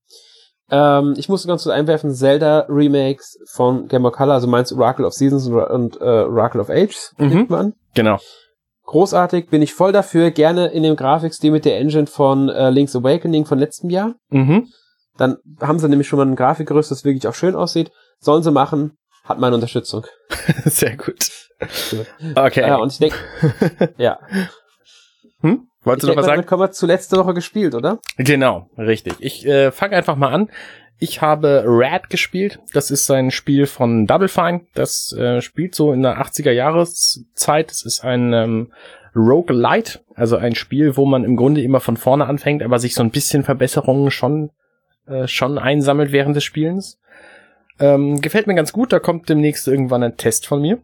Ähm, ich musste ganz kurz einwerfen, Zelda Remakes von Game Boy Color, also meinst Oracle of Seasons und, und äh, Oracle of Ages, Mhm. nimmt man. Genau. Großartig, bin ich voll dafür, gerne in dem Grafikstil mit der Engine von äh, Link's Awakening von letztem Jahr. Mhm. Dann haben sie nämlich schon mal ein Grafikgerüst, das wirklich auch schön aussieht. Sollen sie machen, hat meine Unterstützung. Sehr gut. Okay. Ja, und ich denke, ja. hm? Wolltest Ich du noch was sagen? damit kommen wir zu letzte Woche gespielt, oder? Genau, richtig. Ich äh, fange einfach mal an. Ich habe Rad gespielt. Das ist ein Spiel von Double Fine. Das äh, spielt so in der 80er Jahreszeit. Es ist ein ähm, Roguelite, also ein Spiel, wo man im Grunde immer von vorne anfängt, aber sich so ein bisschen Verbesserungen schon äh, schon einsammelt während des Spielens. Ähm, gefällt mir ganz gut. Da kommt demnächst irgendwann ein Test von mir.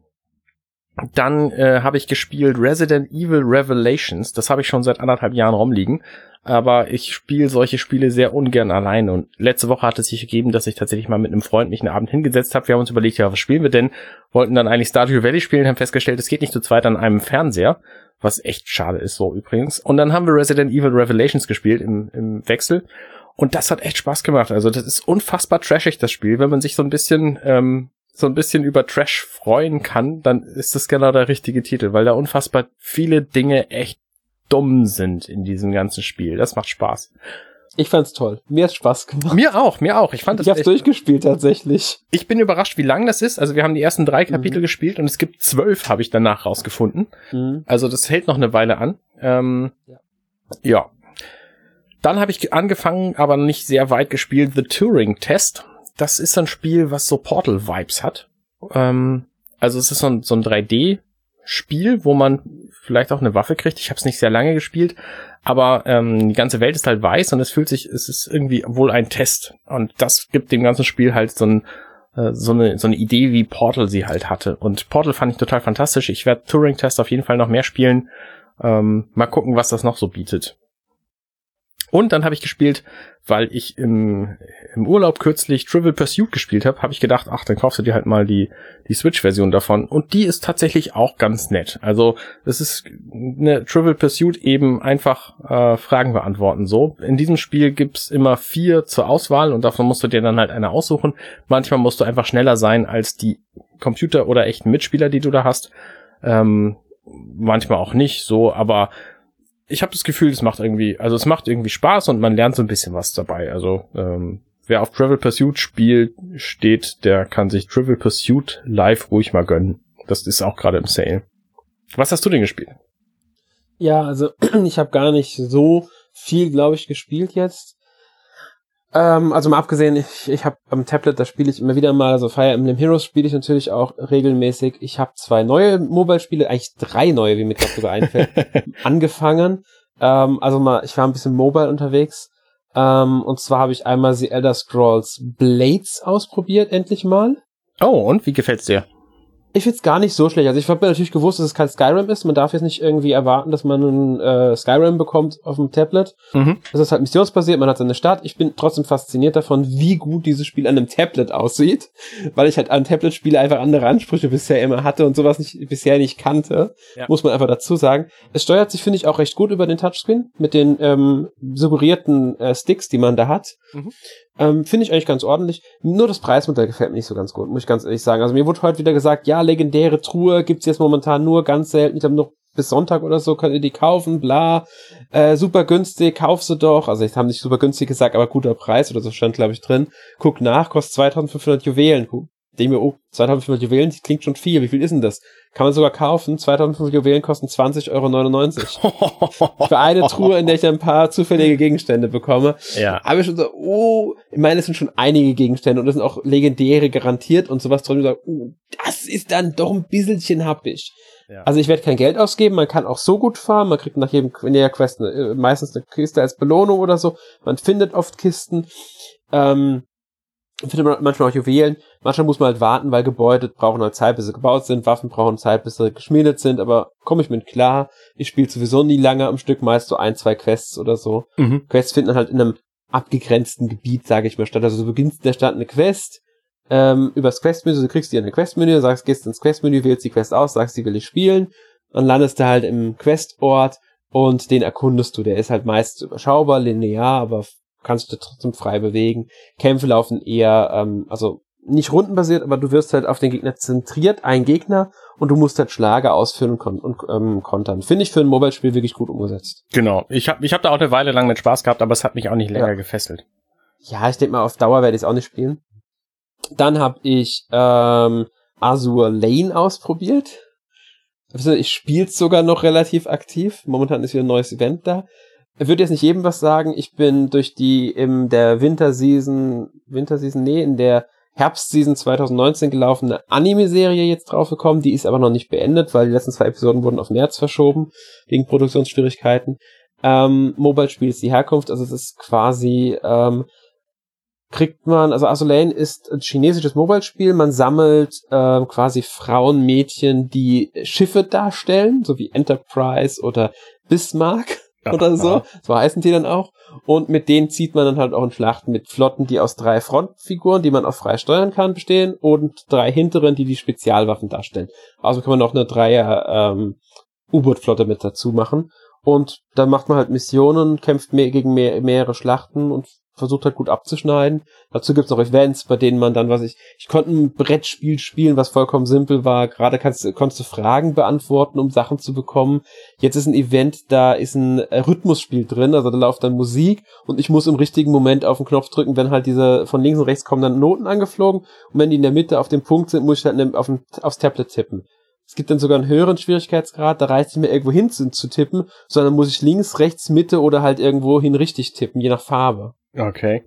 Dann äh, habe ich gespielt Resident Evil Revelations. Das habe ich schon seit anderthalb Jahren rumliegen. Aber ich spiele solche Spiele sehr ungern allein. Und letzte Woche hat es sich gegeben, dass ich tatsächlich mal mit einem Freund mich einen Abend hingesetzt habe. Wir haben uns überlegt, ja, was spielen wir denn? Wollten dann eigentlich Stardew Valley spielen, haben festgestellt, es geht nicht zu zweit an einem Fernseher. Was echt schade ist so übrigens. Und dann haben wir Resident Evil Revelations gespielt im, im Wechsel. Und das hat echt Spaß gemacht. Also das ist unfassbar trashig, das Spiel. Wenn man sich so ein bisschen, ähm, so ein bisschen über Trash freuen kann, dann ist das genau der richtige Titel, weil da unfassbar viele Dinge echt dumm sind in diesem ganzen Spiel. Das macht Spaß. Ich fand's toll. Mir hat's Spaß gemacht. Mir auch, mir auch. Ich fand das. Ich hab's echt, durchgespielt tatsächlich. Ich bin überrascht, wie lang das ist. Also wir haben die ersten drei Kapitel mhm. gespielt und es gibt zwölf, habe ich danach rausgefunden. Mhm. Also das hält noch eine Weile an. Ähm, ja. ja. Dann habe ich angefangen, aber nicht sehr weit gespielt, The Turing Test. Das ist ein Spiel, was so Portal-Vibes hat. Ähm, also es ist so ein, so ein 3D-Spiel, wo man vielleicht auch eine Waffe kriegt. Ich habe es nicht sehr lange gespielt, aber ähm, die ganze Welt ist halt weiß und es fühlt sich, es ist irgendwie wohl ein Test. Und das gibt dem ganzen Spiel halt so, ein, äh, so, eine, so eine Idee, wie Portal sie halt hatte. Und Portal fand ich total fantastisch. Ich werde Turing-Test auf jeden Fall noch mehr spielen. Ähm, mal gucken, was das noch so bietet. Und dann habe ich gespielt, weil ich im, im Urlaub kürzlich Trivial Pursuit gespielt habe, habe ich gedacht, ach, dann kaufst du dir halt mal die, die Switch-Version davon. Und die ist tatsächlich auch ganz nett. Also es ist eine Trivial Pursuit eben einfach äh, Fragen beantworten. So, in diesem Spiel gibt's immer vier zur Auswahl und davon musst du dir dann halt eine aussuchen. Manchmal musst du einfach schneller sein als die Computer oder echten Mitspieler, die du da hast. Ähm, manchmal auch nicht so, aber ich habe das Gefühl, es macht irgendwie, also es macht irgendwie Spaß und man lernt so ein bisschen was dabei. Also ähm, wer auf Travel Pursuit spielt, steht, der kann sich Travel Pursuit live ruhig mal gönnen. Das ist auch gerade im Sale. Was hast du denn gespielt? Ja, also ich habe gar nicht so viel, glaube ich, gespielt jetzt. Ähm, also mal abgesehen, ich, ich habe am Tablet, da spiele ich immer wieder mal, also Fire Emblem Heroes spiele ich natürlich auch regelmäßig. Ich habe zwei neue Mobile-Spiele, eigentlich drei neue, wie mir gerade sogar einfällt, angefangen. Ähm, also mal, ich war ein bisschen mobile unterwegs. Ähm, und zwar habe ich einmal The Elder Scrolls Blades ausprobiert, endlich mal. Oh, und wie gefällt's dir? Ich find's gar nicht so schlecht. Also ich habe natürlich gewusst, dass es kein Skyrim ist. Man darf jetzt nicht irgendwie erwarten, dass man ein äh, Skyrim bekommt auf dem Tablet. Mhm. Das ist halt missionsbasiert, man hat seine Stadt. Ich bin trotzdem fasziniert davon, wie gut dieses Spiel an einem Tablet aussieht, weil ich halt an Tablet-Spiele einfach andere Ansprüche bisher immer hatte und sowas nicht, bisher nicht kannte. Ja. Muss man einfach dazu sagen. Es steuert sich, finde ich, auch recht gut über den Touchscreen mit den ähm, suggerierten äh, Sticks, die man da hat. Mhm. Ähm, Finde ich eigentlich ganz ordentlich. Nur das Preismodell gefällt mir nicht so ganz gut, muss ich ganz ehrlich sagen. Also mir wurde heute wieder gesagt, ja, legendäre Truhe gibt's jetzt momentan nur ganz selten. Ich glaube noch bis Sonntag oder so könnt ihr die kaufen, bla. Äh, super günstig, kauf sie doch. Also ich habe nicht super günstig gesagt, aber guter Preis oder so stand, glaube ich, drin. Guck nach, kostet 2500 Juwelen denke mir, oh, 2500 Juwelen, das klingt schon viel. Wie viel ist denn das? Kann man sogar kaufen. 2500 Juwelen kosten 20,99 Euro. Für eine Truhe, in der ich ein paar zufällige Gegenstände bekomme. Ja. Aber ich schon so, oh, ich meine, es sind schon einige Gegenstände und es sind auch legendäre garantiert und sowas drin. So, oh, das ist dann doch ein bisschen happig. Ja. Also ich werde kein Geld ausgeben, man kann auch so gut fahren, man kriegt nach jedem der Quest eine, äh, meistens eine Kiste als Belohnung oder so. Man findet oft Kisten. Ähm, findet man manchmal auch Juwelen. Manchmal muss man halt warten, weil Gebäude brauchen halt Zeit, bis sie gebaut sind. Waffen brauchen Zeit, bis sie geschmiedet sind. Aber komme ich mit klar. Ich spiele sowieso nie lange am Stück, meist so ein, zwei Quests oder so. Mhm. Quests finden halt in einem abgegrenzten Gebiet, sage ich mal, statt. Also du beginnst in der Stadt eine Quest, ähm, übers Questmenü, du kriegst dir eine Questmenü, sagst, gehst ins Questmenü, wählst die Quest aus, sagst, die will ich spielen. Dann landest du halt im Questort und den erkundest du. Der ist halt meist überschaubar, linear, aber kannst du trotzdem frei bewegen. Kämpfe laufen eher, ähm, also nicht rundenbasiert, aber du wirst halt auf den Gegner zentriert, ein Gegner, und du musst halt Schlage ausführen und, kon und ähm, kontern. Finde ich für ein Mobile-Spiel wirklich gut umgesetzt. Genau. Ich habe ich hab da auch eine Weile lang mit Spaß gehabt, aber es hat mich auch nicht länger ja. gefesselt. Ja, ich denke mal, auf Dauer werde ich es auch nicht spielen. Dann habe ich ähm, Azure Lane ausprobiert. Ich spiele sogar noch relativ aktiv. Momentan ist wieder ein neues Event da würde jetzt nicht jedem was sagen. Ich bin durch die in der Winterseason, Winterseason, nee, in der Herbstseason 2019 gelaufene Anime-Serie jetzt draufgekommen. Die ist aber noch nicht beendet, weil die letzten zwei Episoden wurden auf März verschoben, wegen Produktionsschwierigkeiten. Ähm, Mobile-Spiel ist die Herkunft, also es ist quasi, ähm, kriegt man, also Azulane ist ein chinesisches Mobile-Spiel, man sammelt äh, quasi Frauen, Mädchen, die Schiffe darstellen, so wie Enterprise oder Bismarck oder so. So heißen die dann auch. Und mit denen zieht man dann halt auch in Schlachten mit Flotten, die aus drei Frontfiguren, die man auch frei steuern kann, bestehen und drei hinteren, die die Spezialwaffen darstellen. Also kann man noch eine Dreier ähm, U-Boot-Flotte mit dazu machen. Und dann macht man halt Missionen, kämpft mehr gegen mehr, mehrere Schlachten und versucht halt gut abzuschneiden. Dazu gibt's auch Events, bei denen man dann, was ich, ich konnte ein Brettspiel spielen, was vollkommen simpel war. Gerade kannst, konntest du Fragen beantworten, um Sachen zu bekommen. Jetzt ist ein Event, da ist ein Rhythmusspiel drin, also da läuft dann Musik und ich muss im richtigen Moment auf den Knopf drücken, wenn halt diese von links und rechts kommen dann Noten angeflogen und wenn die in der Mitte auf dem Punkt sind, muss ich halt auf den, aufs Tablet tippen. Es gibt dann sogar einen höheren Schwierigkeitsgrad, da reicht es mehr irgendwo hin zu, zu tippen, sondern muss ich links, rechts, Mitte oder halt irgendwo hin richtig tippen, je nach Farbe. Okay.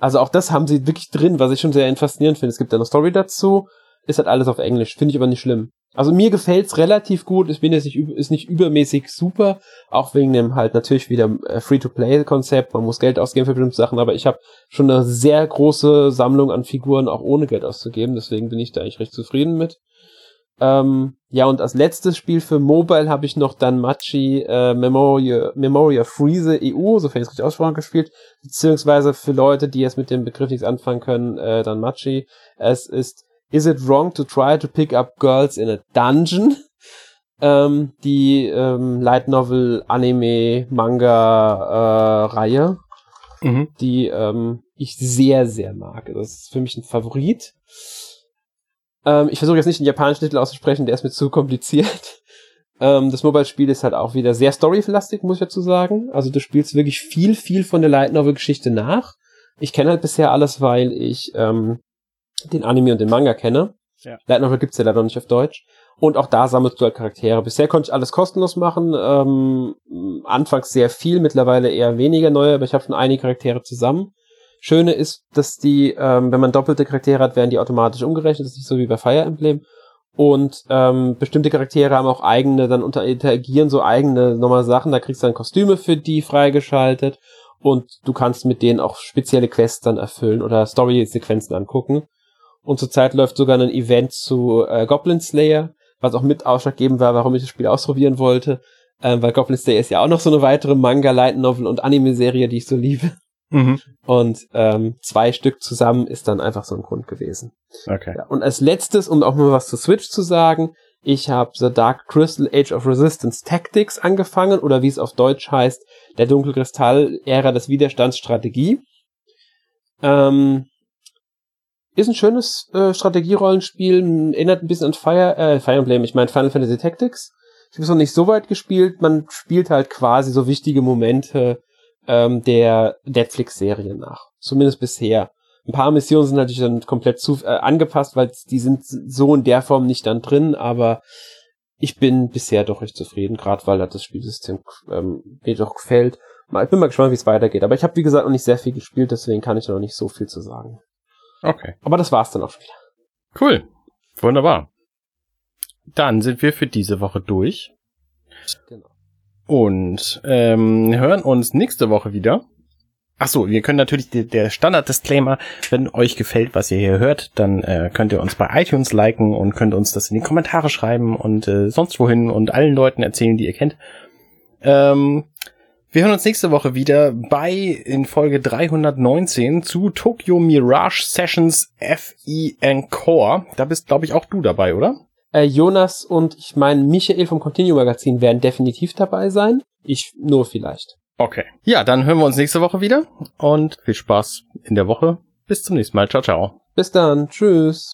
Also auch das haben sie wirklich drin, was ich schon sehr faszinierend finde. Es gibt eine Story dazu, ist halt alles auf Englisch, finde ich aber nicht schlimm. Also mir gefällt's relativ gut, ich bin jetzt nicht, ist nicht übermäßig super, auch wegen dem halt natürlich wieder äh, Free-to-Play-Konzept, man muss Geld ausgeben für bestimmte Sachen, aber ich habe schon eine sehr große Sammlung an Figuren, auch ohne Geld auszugeben, deswegen bin ich da eigentlich recht zufrieden mit. Ähm, ja, und als letztes Spiel für Mobile habe ich noch dann Machi äh, Memoria, Memoria Freeze EU, sofern ich es richtig aussprache, gespielt. Beziehungsweise für Leute, die jetzt mit dem Begriff nichts anfangen können, äh, dann Machi. Es ist Is it wrong to try to pick up girls in a dungeon? Ähm, die ähm, Light Novel, Anime, Manga äh, Reihe, mhm. die ähm, ich sehr, sehr mag. Das ist für mich ein Favorit. Ähm, ich versuche jetzt nicht den japanischen Titel auszusprechen, der ist mir zu kompliziert. Ähm, das Mobile-Spiel ist halt auch wieder sehr storylastig, muss ich dazu sagen. Also du spielst wirklich viel, viel von der Light Novel-Geschichte nach. Ich kenne halt bisher alles, weil ich ähm, den Anime und den Manga kenne. Ja. Light Novel gibt's ja leider noch nicht auf Deutsch. Und auch da sammelst du halt Charaktere. Bisher konnte ich alles kostenlos machen. Ähm, anfangs sehr viel, mittlerweile eher weniger neue, aber ich habe schon einige Charaktere zusammen. Schöne ist, dass die, ähm, wenn man doppelte Charaktere hat, werden die automatisch umgerechnet. Das ist nicht so wie bei Fire Emblem. Und ähm, bestimmte Charaktere haben auch eigene, dann unter interagieren so eigene nochmal Sachen. Da kriegst du dann Kostüme für die freigeschaltet. Und du kannst mit denen auch spezielle Quests dann erfüllen oder Story-Sequenzen angucken. Und zurzeit läuft sogar ein Event zu äh, Goblin Slayer, was auch mit ausschlaggebend war, warum ich das Spiel ausprobieren wollte. Ähm, weil Goblin Slayer ist ja auch noch so eine weitere Manga, Light Novel und Anime-Serie, die ich so liebe. Mhm. Und ähm, zwei Stück zusammen ist dann einfach so ein Grund gewesen. Okay. Ja, und als letztes, um auch mal was zu Switch zu sagen, ich habe The Dark Crystal Age of Resistance Tactics angefangen oder wie es auf Deutsch heißt, der Dunkelkristall Ära des Widerstands Strategie. Ähm, ist ein schönes äh, Strategierollenspiel, erinnert ein bisschen an Fire, äh, Fire Emblem, ich meine Final Fantasy Tactics. Ich habe es noch nicht so weit gespielt, man spielt halt quasi so wichtige Momente ähm, der Netflix-Serie nach. Zumindest bisher. Ein paar Missionen sind natürlich dann komplett zu, äh, angepasst, weil die sind so in der Form nicht dann drin, aber ich bin bisher doch recht zufrieden, gerade weil das Spielsystem ähm, mir doch gefällt. Ich bin mal gespannt, wie es weitergeht. Aber ich habe, wie gesagt, noch nicht sehr viel gespielt, deswegen kann ich noch nicht so viel zu sagen. Okay. Aber das war's dann auch schon wieder. Cool. Wunderbar. Dann sind wir für diese Woche durch. Genau und ähm, hören uns nächste Woche wieder. Ach so, wir können natürlich die, der Standard-Disclaimer, wenn euch gefällt, was ihr hier hört, dann äh, könnt ihr uns bei iTunes liken und könnt uns das in die Kommentare schreiben und äh, sonst wohin und allen Leuten erzählen, die ihr kennt. Ähm, wir hören uns nächste Woche wieder bei in Folge 319 zu Tokyo Mirage Sessions FE Encore. Da bist, glaube ich, auch du dabei, oder? Äh, Jonas und ich meine Michael vom Continue Magazin werden definitiv dabei sein. Ich nur vielleicht. Okay. Ja, dann hören wir uns nächste Woche wieder und viel Spaß in der Woche. Bis zum nächsten Mal. Ciao, ciao. Bis dann. Tschüss.